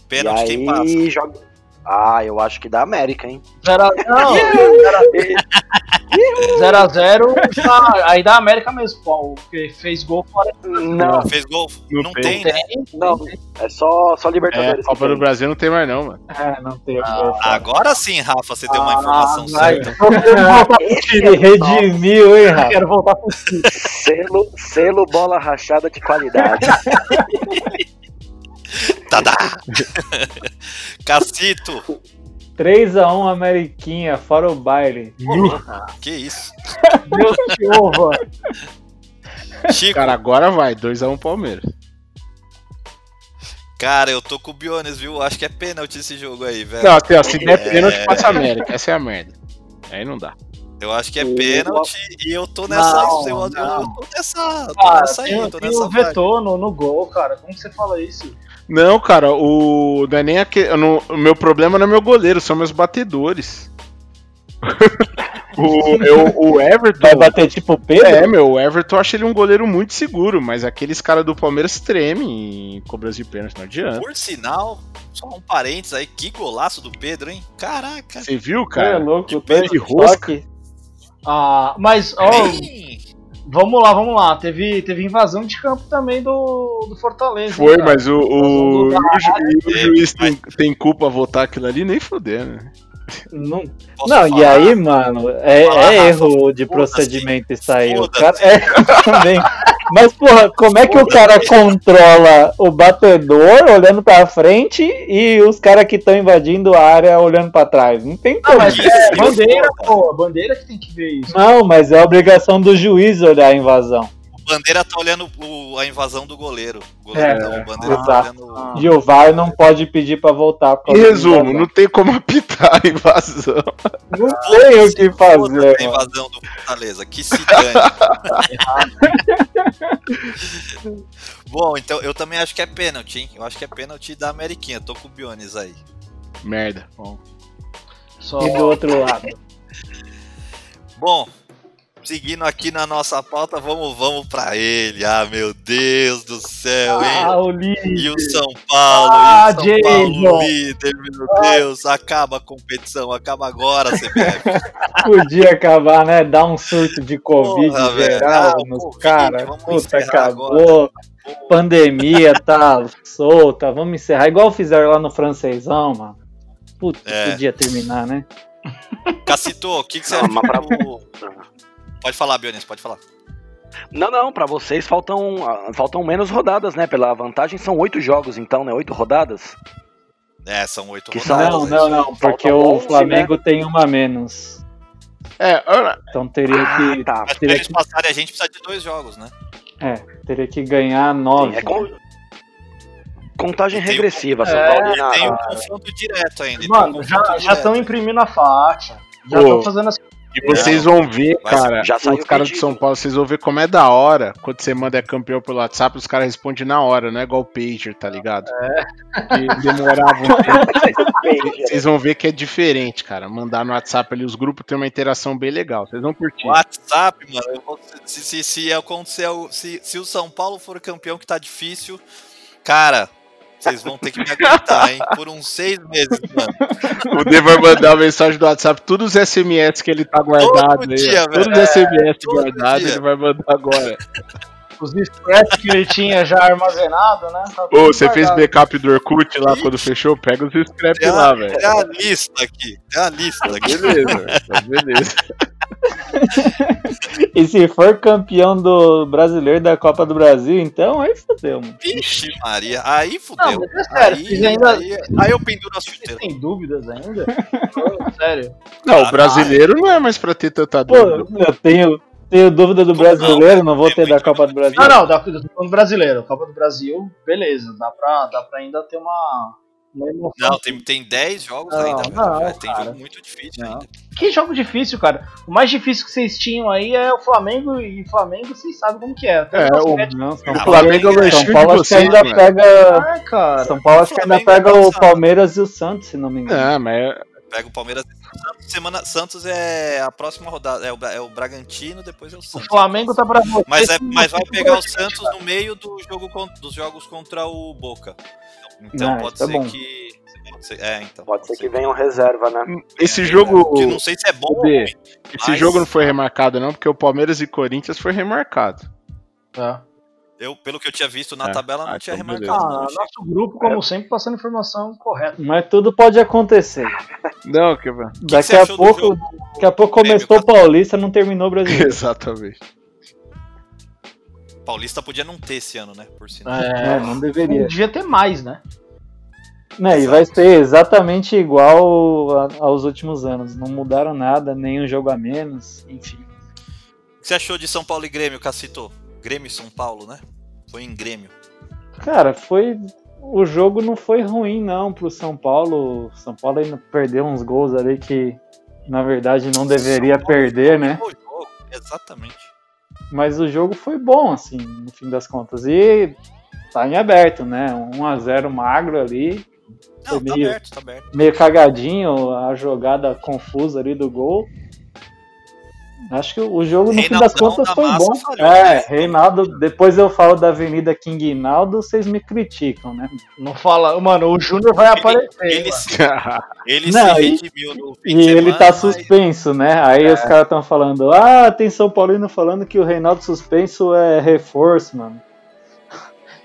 Pênalti e quem passa. aí joga. Ah, eu acho que da América, hein? 0x0. Não, 0x0. Aí da América mesmo, pô, porque fez gol fora. Não, Fez gol? Não Não, tem. tem, né? não. É só, só É, Libertadores. que Copa do Brasil não tem mais não, mano. É, não tem. Agora sim, Rafa, você deu uma informação vai. certa. Ele redimiu, hein, Rafa? Quero voltar pro Selo, selo bola rachada de qualidade. Tadá! Cacito! 3x1 Ameriquinha, fora o baile. Que isso? Deus te ouva. Chico, Cara, agora vai, 2x1 Palmeiras. cara, eu tô com o Biones, viu? Acho que é pênalti esse jogo aí, velho. Não, assim, ó, se der É. pênalti, passa a América. Essa é a merda. Aí não dá. Eu acho que é pênalti e eu tô nessa. Não, eu, eu não. tô nessa. Tô Cara, nessa aí, tem, tô tem nessa o vibe. vetor no, no gol, cara. Como que você fala isso? Não, cara, o. Não é nem aquele. não- O meu problema não é meu goleiro, são meus batedores. o, eu, o Everton. Vai bater tipo o Pedro? É, meu, o Everton eu acho ele um goleiro muito seguro, mas aqueles caras do Palmeiras tremem em cobrança de pênalti, não adianta. Por sinal, só um parênteses aí, que golaço do Pedro, hein? Caraca! Você viu, é cara? louco, de dois de rosca. Ah, mas, ó, Bem, vamos lá, vamos lá. Teve, teve invasão de campo também do, do Fortaleza. Foi, cara? mas o, o, o, ju- o juiz tem, tem culpa a votar aquilo ali, nem fuder, né? Não, posso não e aí, mano, é, é erro de procedimento isso aí. O cara, é, também. Mas, porra, como é que o cara controla o batedor olhando pra frente e os caras que estão invadindo a área olhando pra trás? Não tem Ah, como. mas é bandeira, pô. A bandeira que tem que ver isso. Não, mas é obrigação do juiz olhar a invasão. O Bandeira tá olhando o- a invasão do goleiro. O goleiro É, não, o Bandeira tá exato. olhando. E o VAR não pode pedir pra voltar. da resumo, invasão. não tem como apitar a invasão. Não tem o que fazer. A invasão do Fortaleza. Que se dane. Bom, então eu também acho que é pênalti, hein? Eu acho que é pênalti da Ameriquinha. Tô com o Bionis aí. Merda. Bom. Só... E do outro lado. Bom, seguindo aqui na nossa pauta, vamos, vamos pra ele. Ah, meu Deus do céu, hein? Ah, o líder. E o São Paulo, Ah, e o São Paulo Jason. líder, meu Deus, acaba a competição, acaba agora, CBF. Podia acabar, né? Dar um surto de Covid Porra, velho. geral Ah, nos Covid, vamos Puta, acabou. Pandemia tá solta. Vamos encerrar. Igual fizeram lá no francesão, mano. Puta, É. podia terminar, né? Cacito, o que, que você acha. Pode falar, Bionis, pode falar. Não, não, pra vocês faltam, ah, faltam menos rodadas, né? Pela vantagem são oito jogos, então, né? Oito rodadas. É, são oito Que rodadas. Não, né? não, não. Porque Falta o 11, Flamengo tem uma menos. É, olha, Então teria que. tá. Mas pra teria eles que passarem, a gente precisa de dois jogos, né? é, teria que ganhar nove. É con- Contagem E regressiva, São É, Paulo. E na- tem um confronto direto ainda. um Mano, confronto já já estão imprimindo a faixa. Já estão fazendo as. E vocês vão ver, Mas cara, já os caras de. São Paulo, vocês vão ver como é da hora quando você manda é campeão pelo WhatsApp, os caras respondem na hora, não é igual o Pager, tá ligado? É. Que demorava um tempo. Vocês vão ver que é diferente, cara. Mandar no WhatsApp ali, os grupos tem uma interação bem legal. Vocês vão curtir. WhatsApp, mano, eu vou- se, se, se acontecer, o- se, se o São Paulo for campeão, que tá difícil, cara, vocês vão ter que me aguentar, hein? Por uns seis meses, mano. O D vai mandar uma mensagem do WhatsApp, todos os SMS que ele tá guardado Todo aí. dia. Todos os SMS todo guardados, ele vai mandar agora. Os scraps que ele tinha já armazenado, né? Tá Ô, você fez backup do Orkut lá quando fechou? Pega os scraps lá, velho. tem a lista aqui, tem a lista aqui. Beleza, tá beleza. E se for campeão do brasileiro da Copa do Brasil, então aí fodeu, mano. Vixe, Maria, aí fudeu. Não, mas é sério, aí, ainda- aí, aí eu penduro as Vocês chuteiras. têm dúvidas ainda? Ô, Sério. Não, o brasileiro não é mais pra ter tanta Pô, dúvida. eu tenho, tenho dúvida do Não, brasileiro, não vou tem ter da Copa do Brasil. Não, não, da, do do brasileiro. Copa do Brasil, beleza. Dá pra, dá pra ainda ter uma. Não, tem, tem 10 jogos Não, ainda, não, É, tem cara. jogo muito difícil Não. ainda. Que jogo difícil, cara. O mais difícil que vocês tinham aí é o Flamengo e Flamengo, vocês sabem como que é. Até É, o o- Não, São Ah, Paulo, Flamengo é o São merchan de Paulo acho que ainda mano. pega. Ah, cara. São Paulo acho que ainda é pega o. Palmeiras e o Santos, se não me engano. Não, mas é- Pega o Palmeiras. Santos, semana, Santos é a próxima rodada. É o, é o Bragantino, depois é o O Santos. Flamengo tá pra vocês. Mas, é, mas vai pegar o Santos no meio do jogo dos jogos contra o Boca. Então Ah, pode é ser bom. que. pode ser- é, então. Pode ser que venham reserva, né? esse É, jogo. Que não sei se é bom ou ruim. Esse Mas- jogo não foi remarcado, não, porque o Palmeiras e Corinthians foi remarcado. Tá. Eu, pelo que eu tinha visto na É. tabela, não Ah, tinha então remarcado. Ah, não, nosso grupo, como sempre, passando informação correta. Mas tudo pode acontecer. Não, que. Daqui você a pouco, daqui a pouco começou o Paulista, não terminou o brasileiro. Exatamente. Paulista podia não ter esse ano, né? Por sinal. É, não deveria. Devia ter mais, né? Né, e vai ser exatamente igual a- aos últimos anos. Não mudaram nada, nem um jogo a menos, enfim. O que você achou de São Paulo e Grêmio, Cacito? Grêmio e São Paulo, né? Foi em Grêmio. Cara, foi. O jogo não foi ruim, não, pro São Paulo. O São Paulo ainda perdeu uns gols ali que, na verdade, não deveria perder, né? Exatamente. Mas o jogo foi bom, assim, no fim das contas. E tá em aberto, né? 1x0 magro ali. Não, Foi tá meio- aberto, tá aberto. meio cagadinho a jogada confusa ali do gol. Acho que o jogo, no fim das Reinaldão contas, da foi bom. falhou, é, né? Reinaldo, depois eu falo da Avenida King Naldo, vocês me criticam, né? Não fala. Mano, o Júnior vai aparecer. Ele, se, ele Não, se e- redimiu no fim E de ele semana, tá mas- suspenso, né? Aí os caras estão falando, ah, tem São Paulino falando que o Reinaldo suspenso é reforço, mano.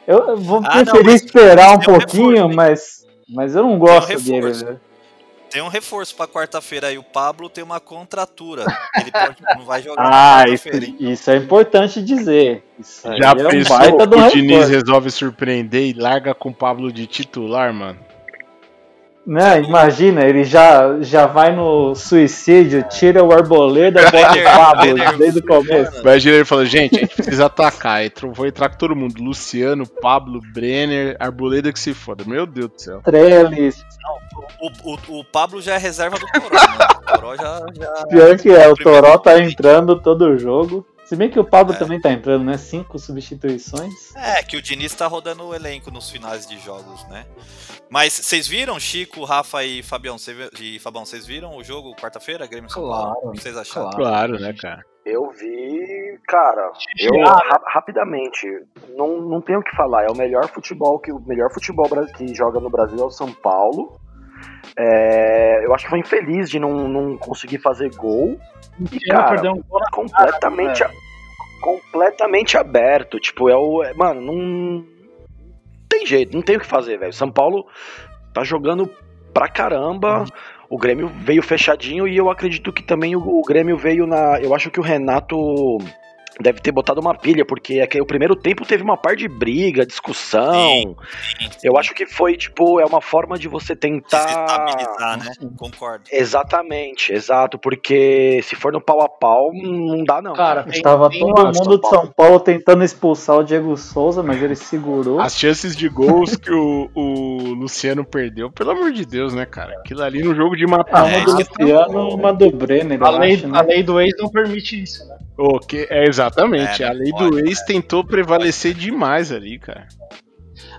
Eu, vou Ah, não, preferir mas esperar um um pouquinho, reforço, né? mas, mas eu não gosto reforço. dele, velho. Tem um reforço pra quarta-feira aí. O Pablo tem uma contratura. Ele pode- não vai jogar Ah, isso, isso é importante dizer. Isso Já é um pensou baita o Diniz reforço. resolve surpreender e larga com o Pablo de titular, mano? Né, imagina, ele já, já vai no suicídio, tira o arboleda, bota o Pablo desde o começo. Imagina ele falando, gente, a gente precisa atacar. Entrou- vou entrar com todo mundo. Luciano, Pablo, Brenner, Arboleda que se foda. Meu Deus do céu. Trellis, O, o, o Pablo já é reserva do Toró, né? O Toró já, já... pior que é, o Toró tá entrando todo jogo. Se bem que o Pablo É. também tá entrando, né? Cinco substituições. É, que o Diniz tá rodando o elenco nos finais de jogos, né? Mas vocês viram, Chico, Rafa e Fabião, cê e Fabão, vocês viram o jogo quarta-feira, Grêmio São Paulo? Claro, O que vocês acharam? Claro, né, cara? Eu vi, cara, eu ra- rapidamente, não, não tenho o que falar, é o melhor futebol que o melhor futebol que joga no Brasil é o São Paulo. É, eu acho que foi infeliz de não, não conseguir fazer gol e cara, um gol completamente cara, a- completamente aberto, tipo, é o, é- mano, não tem jeito, não tem o que fazer, velho. São Paulo tá jogando pra caramba. O Grêmio veio fechadinho e eu acredito que também o, o Grêmio veio na. Eu acho que o Renato deve ter botado uma pilha, porque é que o primeiro tempo teve uma par de briga, discussão. Sim, Eu acho que foi, tipo, é uma forma de você tentar. Desestabilizar, né? Concordo. Exatamente, exato, porque se for no pau a pau, não dá não. Cara, tem- Tava tem todo mundo de São Paulo tentando expulsar o Diego Souza, mas ele segurou. As chances de gols que o, o Luciano perdeu, pelo amor de Deus, né, cara? Aquilo ali no jogo de Ah, mata uma do Luciano, uma do Brenner, A lei, acho, né? a lei do ex não permite isso, né? O que é exatamente, É, a lei pode, do ex tentou prevalecer demais ali, cara.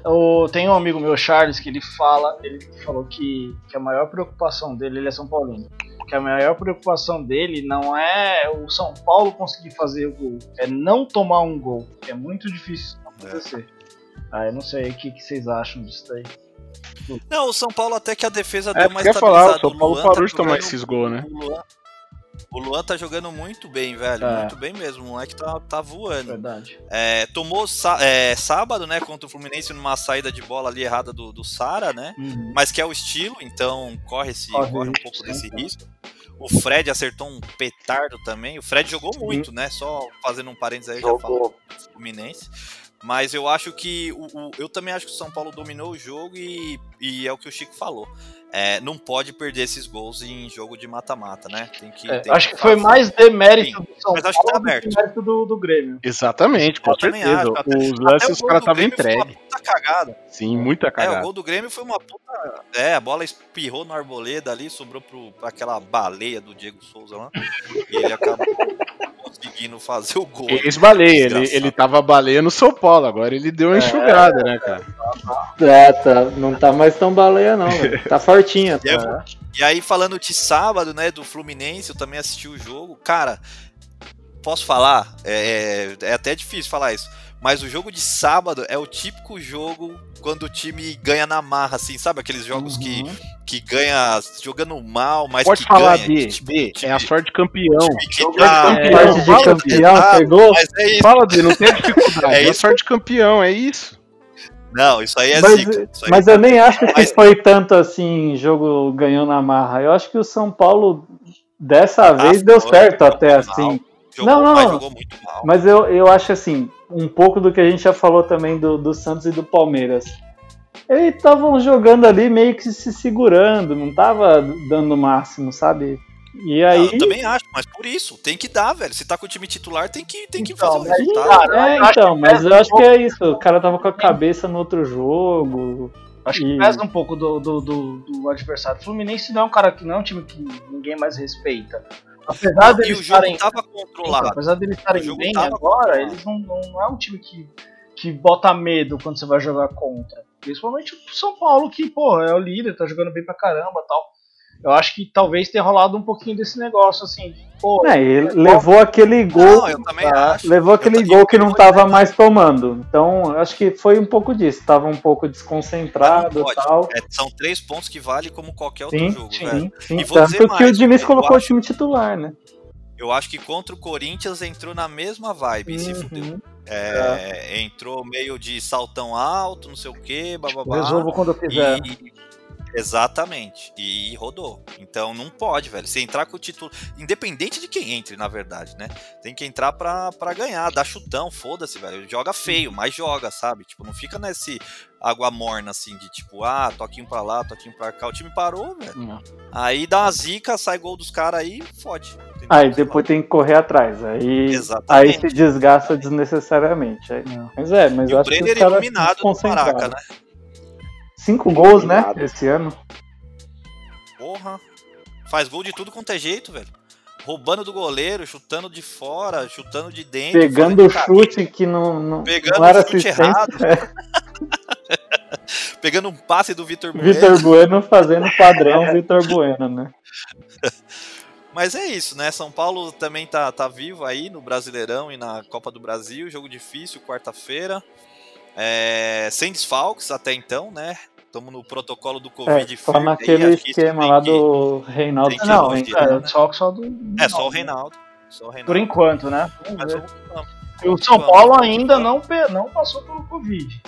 O, tem um amigo meu, Charles, que ele fala, ele falou que, que a maior preocupação dele, ele é São Paulino, que a maior preocupação dele não é o São Paulo conseguir fazer o gol, é não tomar um gol, que é muito difícil acontecer. Ah, eu não sei o que, que vocês acham disso daí. Não, o São Paulo até que a defesa É, deu quer falar, o. São Paulo Luan parou de tá tomar esses gols, né? O Luan, o Luan tá jogando muito bem, velho. É. Muito bem mesmo. O moleque tá, tá voando. Verdade. É, tomou é, sábado, né, contra o Fluminense numa saída de bola ali errada do, do Sara, né? Uhum. Mas que é o estilo, então corre, esse, Corre corre um risco, pouco sim, desse tá. risco. O Fred acertou um petardo também. O Fred jogou muito, né? Só fazendo um parênteses aí, já Jogou. do Fluminense. Mas eu acho que. O, o- eu também acho que o São Paulo dominou o jogo e, e é o que o Chico falou. É, não pode perder esses gols em jogo de mata-mata, né? Tem que, É, tem acho que foi fazer. mais demérito Sim, do São mas acho que tá Paulo do aberto. que mérito do, do Grêmio. Exatamente, com Eu certeza. acho, até- Os lances o os caras do estavam foi entregues. puta cagada. Sim, muita É, o cagada. gol do Grêmio foi uma puta. É, a bola espirrou no Arboleda ali, sobrou pro, pra aquela baleia do Diego Souza lá. e ele acabou conseguindo fazer o gol. Ele, Desgraçado. ele tava baleia no São Paulo, agora ele deu uma enxugada, né, cara? É, tá, não tá mais tão baleia não, velho. Tá fortinha. E, Tá. aí- e aí, falando de sábado, né, do Fluminense, eu também assisti o jogo. Cara, posso falar? É, é até difícil falar isso. Mas o jogo de sábado é o típico jogo quando o time ganha na marra, assim, sabe? Aqueles jogos que, que ganha jogando mal, mas Pode que falar, ganha. B, que, tipo, B, time- é a sorte de campeão. Jogo tá- de campeão. Parte de Fala, campeão, pegou? Mas é isso. Fala, B, não tem dificuldade. É É, a sorte de campeão, é isso. Não, isso aí é Mas, zica. Aí mas eu nem acho que Mas- foi tanto assim, jogo ganhou na marra. Eu acho que o São Paulo, dessa vez, deu Ah, certo até mal. assim. Jogou, não, não, mas não. jogou muito mal. Mas eu, eu acho assim, um pouco do que a gente já falou também do, do Santos e do Palmeiras. Eles estavam jogando ali meio que se segurando, não tava dando o máximo, sabe? E Não, aí. eu também acho, mas por isso, tem que dar, velho. Se tá com o time titular, tem que, tem que Então, fazer o resultado. cara, é, então, mas eu acho que é isso. O cara tava com a cabeça no outro jogo. Acho que E- pesa um pouco do, do, do, do adversário. O Fluminense não é um cara que não é um time que ninguém mais respeita. Apesar e deles o jogo estarem. tava controlado. Apesar deles estarem bem agora, eles não, não, não é um time que, que bota medo quando você vai jogar contra. Principalmente o São Paulo, que, pô, é o líder, tá jogando bem pra caramba tal. Eu acho que talvez tenha rolado um pouquinho desse negócio, assim. Pô, É, ele levou aquele gol. Não, eu também Ah, acho. Levou aquele Eu- gol que não tava mais tomando. Então, acho que foi um pouco disso. Tava um pouco desconcentrado e tal. É, são três pontos que vale como qualquer outro Sim, jogo, velho. sim, sim. E vou dizer Tanto que o mais, Diniz eu colocou acho- o time titular, né? Eu acho que contra o Corinthians entrou na mesma vibe e se fudeu. Uhum. É, Entrou meio de saltão alto, não sei o que, bababá. resolvo quando eu quiser. E, Exatamente. E rodou. Então não pode, velho. Você entrar com o título. Independente de quem entre, na verdade, né? Tem que entrar pra, pra ganhar, dar chutão, foda-se, velho. Joga feio, mas joga, sabe? Tipo, não fica nesse água morna, assim, de tipo, ah, toquinho pra lá, toquinho pra cá. O time parou, velho. Aí dá uma zica, sai gol dos caras aí, fode. Aí depois tem que correr atrás. Aí, aí se desgasta desnecessariamente. Aí- Mas é, mas E eu o acho que os Brenner iluminado se no. Maraca, né? Cinco gols, né? Iluminado. Esse ano. Porra. Faz gol de tudo quanto é jeito, velho. Roubando do goleiro, chutando de fora, chutando de dentro. Pegando o caminho, chute que não, não, Pegando não era o chute errado. Pegando um passe do Vitor Bueno. Vitor Bueno fazendo padrão Vitor Bueno, né? Mas é isso, né? São Paulo também tá, tá vivo aí no Brasileirão e na Copa do Brasil. Jogo difícil, quarta-feira. É, sem desfalques até então, né? Estamos no protocolo do É, Covid só firme naquele esquema lá do Reinaldo que Não, é, né? só, só do. É só o Reinaldo. Só o Reinaldo. Por enquanto, né? Vamos Mas ver. vamos- E o São Paulo ainda não, não passou pelo Covid.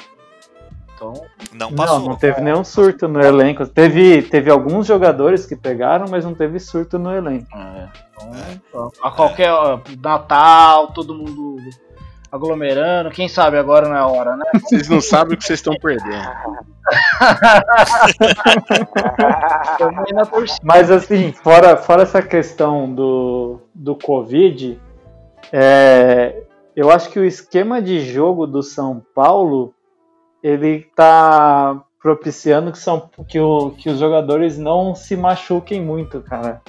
Então, Não Não, passou. não teve nenhum surto no elenco. Teve, teve alguns jogadores que pegaram, mas não teve surto no elenco. então, a qualquer Natal, todo mundo aglomerando. Quem sabe agora não é a hora, né? Vocês não sabem o que vocês estão perdendo. Mas assim, fora, fora essa questão do, do Covid, é, eu acho que o esquema de jogo do São Paulo ele tá propiciando que, são, que, o, que os jogadores não se machuquem muito, cara.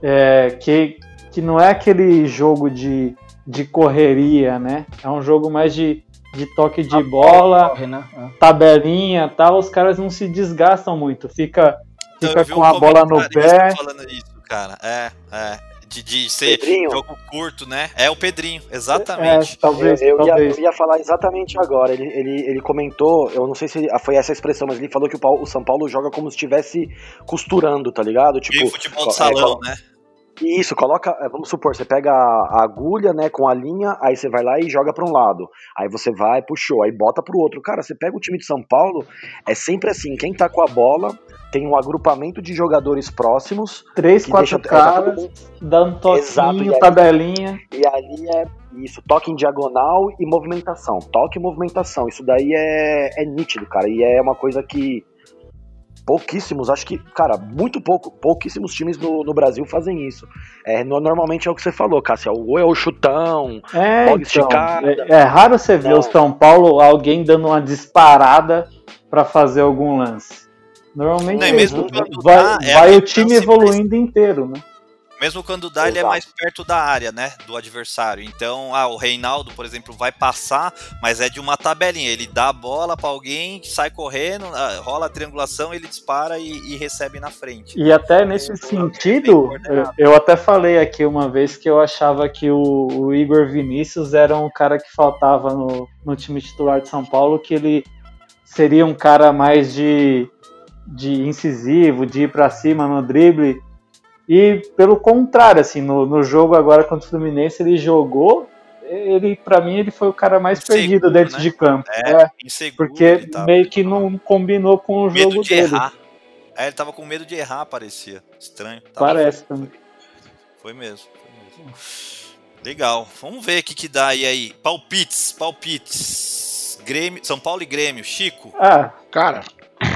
É, que, que não é aquele jogo de, de correria, né? É um jogo mais de, de toque de bola, Corre, né? É. tabelinha e tal. Os caras não se desgastam muito. Fica, Então, fica com um a bola no pé. falando isso, cara. É, é. De, de ser Pedrinho? jogo curto, né? É o Pedrinho, É, exatamente. talvez, eu, eu ia, talvez. eu ia falar exatamente agora. Ele, ele, ele comentou, eu não sei se foi essa a expressão, mas ele falou que o, Paulo- o São Paulo joga como se estivesse costurando, tá ligado? Tipo, Meio futebol é, de salão, colo- né? Isso, coloca, é, vamos supor, você pega a agulha, né, com a linha, aí você vai lá e joga pra um lado. Aí você vai, puxou, aí bota pro outro. Cara, você pega o time de São Paulo, é sempre assim, quem tá com a bola tem um agrupamento de jogadores próximos. Três, quatro deixa- é, caras, dando toquinho, Exato, e aí- tabelinha. E ali é isso, toque em diagonal e movimentação. Toque e movimentação. Isso daí é, é nítido, cara. E é uma coisa que pouquíssimos, acho que, cara, muito pouco, pouquíssimos times no, no Brasil fazem isso. É, no- normalmente é o que você falou, Cássia. Ou é o chutão, É, então, esticada. é, é raro você ver Não. o São Paulo alguém dando uma disparada pra fazer algum lance. Normalmente Não, é mesmo quando vai, dá, é vai o time evoluindo inteiro, né? Mesmo quando dá, ele é Exato. mais perto da área, né? Do adversário. Então, ah, o Reinaldo, por exemplo, vai passar, mas é de uma tabelinha. Ele dá a bola pra alguém, sai correndo, ah, rola a triangulação, ele dispara e, e recebe na frente. E até nesse Isso, sentido, bem coordenado. eu, eu até falei aqui uma vez que eu achava que o, o Igor Vinícius era um cara que faltava no, no time titular de São Paulo, que ele seria um cara mais de, de incisivo, de ir pra cima no drible. E pelo contrário, assim, no, no jogo agora contra o Fluminense, ele jogou. Ele, para mim, ele foi o cara mais Inseguro, perdido dentro né? de campo. É, É, inseguro. porque ele tava. meio que não combinou com o Medo jogo de dele. errar. É, ele tava com medo de errar, parecia. Estranho. Tava- Parece também. Foi mesmo, foi mesmo. Legal. Vamos ver o que, que dá aí, aí. Palpites, palpites. Grêmio, São Paulo e Grêmio. Chico. Ah, Cara,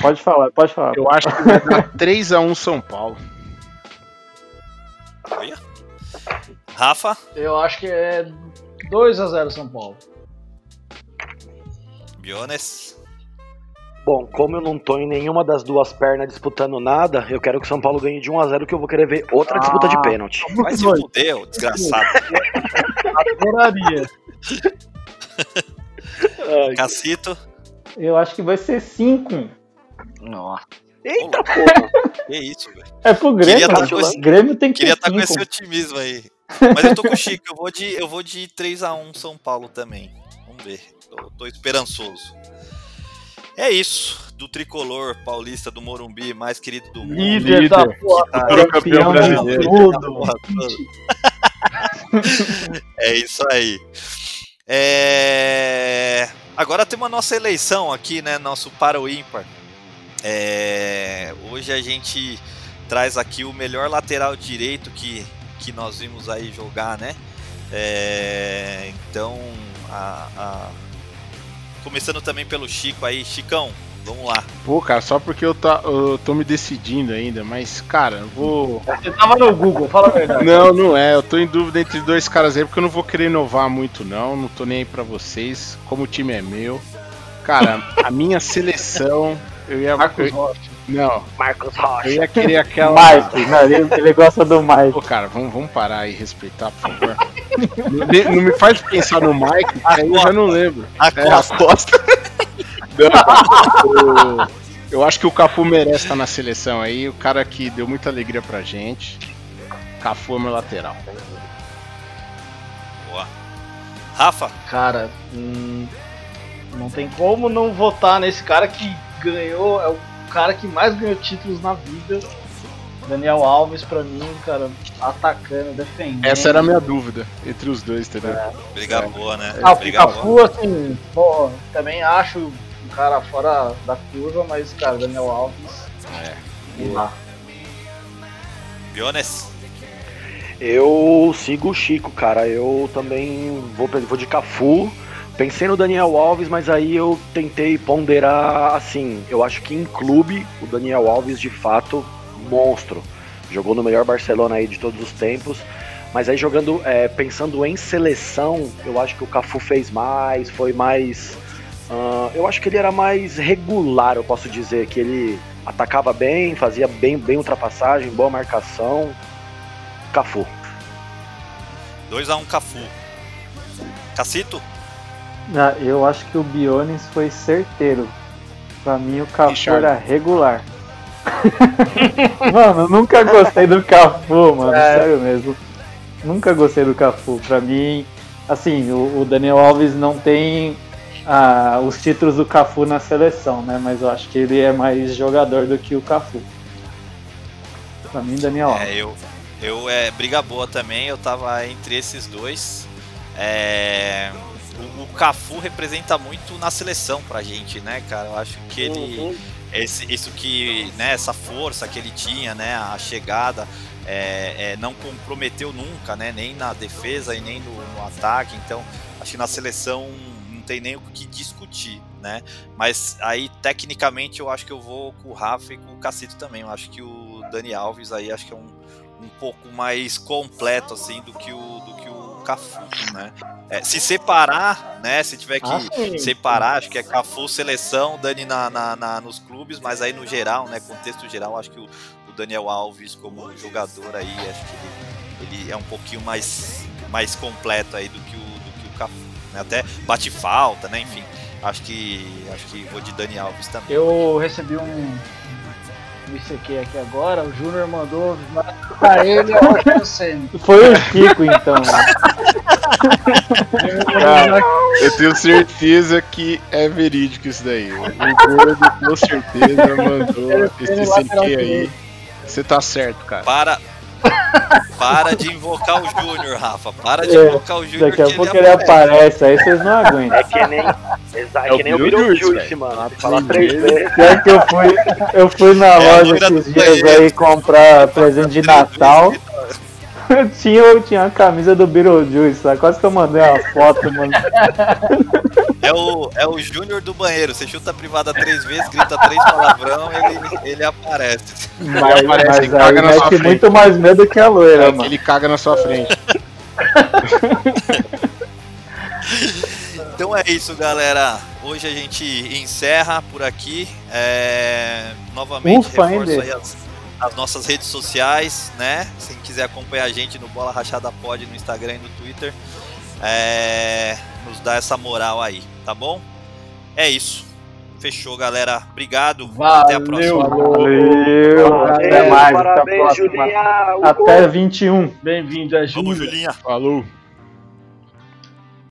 pode falar, pode falar. eu acho que vai dar 3x1 São Paulo. Olha. Rafa. Eu acho que é 2x0 São Paulo. Biones. Bom, como eu não tô em nenhuma das duas pernas disputando nada, eu quero que o São Paulo ganhe de 1 a 0 que eu vou querer ver outra disputa de pênalti. Vai se fuder, desgraçado. Adoraria. Cacito. Eu acho que vai ser 5. Nossa. Eita porra! Que isso, velho. É pro Grêmio. Queria tá né? com esse- Grêmio tem que Queria estar com esse 5. otimismo aí. Mas eu tô com o Chico, eu vou de, eu vou de 3x1 São Paulo também. Vamos ver. Tô, tô esperançoso. É isso. Do tricolor paulista do Morumbi, mais querido do mundo. Líder, Líder. da porra. Tá Campeão Campeão de brasileiro. É isso aí. É... Agora temos a nossa eleição aqui, né? Nosso para o ímpar. É, hoje a gente traz aqui o melhor lateral direito que, que nós vimos aí jogar, né? É, então, a, a- começando também pelo Chico aí, Chicão, vamos lá. Pô, cara, só porque eu, tá, eu tô me decidindo ainda, mas, cara, eu vou. Você tava no Google, fala a verdade. Não, não é. Eu tô em dúvida entre dois caras aí, porque eu não vou querer inovar muito, não. Não tô nem aí pra vocês. Como o time é meu. Cara, a minha seleção. Eu ia. Marcos eu- Rocha. não, Marcos eu Rocha. ia querer aquela. Mike, não, ele, ele gosta do Mike. Pô, cara, vamos, vamos parar e respeitar, por favor. não, não me faz pensar no Mike, aí eu já não lembro. A É, a Costa. Não, o- eu acho que o Cafu merece estar na seleção aí. O cara que deu muita alegria pra gente. Cafu é meu lateral. Boa. Rafa, Cara, hum, não tem como não votar nesse cara que ganhou, é o cara que mais ganhou títulos na vida. Daniel Alves, pra mim, cara, atacando, defendendo. Essa era a minha dúvida entre os dois, entendeu? briga boa, né? Ah, o briga boa. Cafu, assim, pô, também acho um cara fora da curva, mas, cara, Daniel Alves. É. não dá. Biones, Eu sigo o Chico, cara. Eu também vou, vou de Cafu. Pensei no Daniel Alves, mas aí eu tentei ponderar assim. Eu acho que em clube, o Daniel Alves de fato, monstro. Jogou no melhor Barcelona aí de todos os tempos. Mas aí jogando, é, pensando em seleção, eu acho que o Cafu fez mais, foi mais. ah, eu acho que ele era mais regular, eu posso dizer, que ele atacava bem, fazia bem, bem ultrapassagem, boa marcação. Cafu. 2x1 Cafu. Cacito? Ah, eu acho que o Bionis foi certeiro. Pra mim o Cafu Richard. era regular. mano, eu nunca gostei do Cafu, mano. É. Sério mesmo. Nunca gostei do Cafu. Pra mim, assim, o, o Daniel Alves não tem ah, os títulos do Cafu na seleção, né? Mas eu acho que ele é mais jogador do que o Cafu. Pra mim, Daniel Alves. É, eu, eu é briga boa também, eu tava entre esses dois. É, o, o Cafu representa muito na seleção pra gente, né, cara? Eu acho que ele. Esse, isso que, né, essa força que ele tinha, né, a chegada, é, é, não comprometeu nunca, né, nem na defesa e nem no, no ataque. Então, acho que na seleção não tem nem o que discutir, né? Mas aí, tecnicamente, eu acho que eu vou com o Rafa e com o Cacito também. Eu acho que o Dani Alves aí acho que é um, um pouco mais completo assim do que o do que o Cafu, né? É, se separar, né? Se tiver que Ah, separar, acho que é Cafu seleção, Dani na, na- na- nos clubes, mas aí no geral, né? Contexto geral, acho que o, o Daniel Alves como jogador aí, acho que ele, ele é um pouquinho mais mais completo aí do que o do que o Cafu, né? Até bate falta, né? Enfim, acho que acho que vou de Dani Alves também. Eu recebi um, um ICQ aqui agora, o Júnior mandou pra ele a Rogério Senna. Foi o Chico, então. Cara, eu tenho certeza que é verídico isso daí. O Gordo com certeza mandou esse CQ aí. Você tá certo, cara. Para para de invocar o Júnior, Rafa. Para de É, invocar o Júnior Daqui a que pouco ele aparece. aparece, aí vocês não aguentam. É que nem, é É o que nem o Beetlejuice, mano. Falar três vezes. Pior que eu fui, eu fui na É loja esses dias aí comprar presente de Natal. Eu tinha, eu tinha a camisa do Beetlejuice, sabe? Quase que eu mandei uma foto, mano. É o, é o Júnior do banheiro. Você chuta a privada três vezes, grita três palavrão, ele, ele aparece. Mas, aparece, mas caga aí na sua mete frente. muito mais medo que a loira, É, mano. ele caga na sua frente. Então é isso, galera. Hoje a gente encerra por aqui. É, novamente, Ufa, reforço ainda. aí as, as nossas redes sociais, né? Se quiser acompanhar a gente no Bola Rachada Pod no Instagram e no Twitter, é, nos dá essa moral aí, tá bom? É isso. Fechou, galera. Obrigado. Até a próxima. Valeu, até mais, até a Parabéns, próxima. Julinha. Até 21. Bem-vindo a Vamos, Júnior. Julinha. Falou.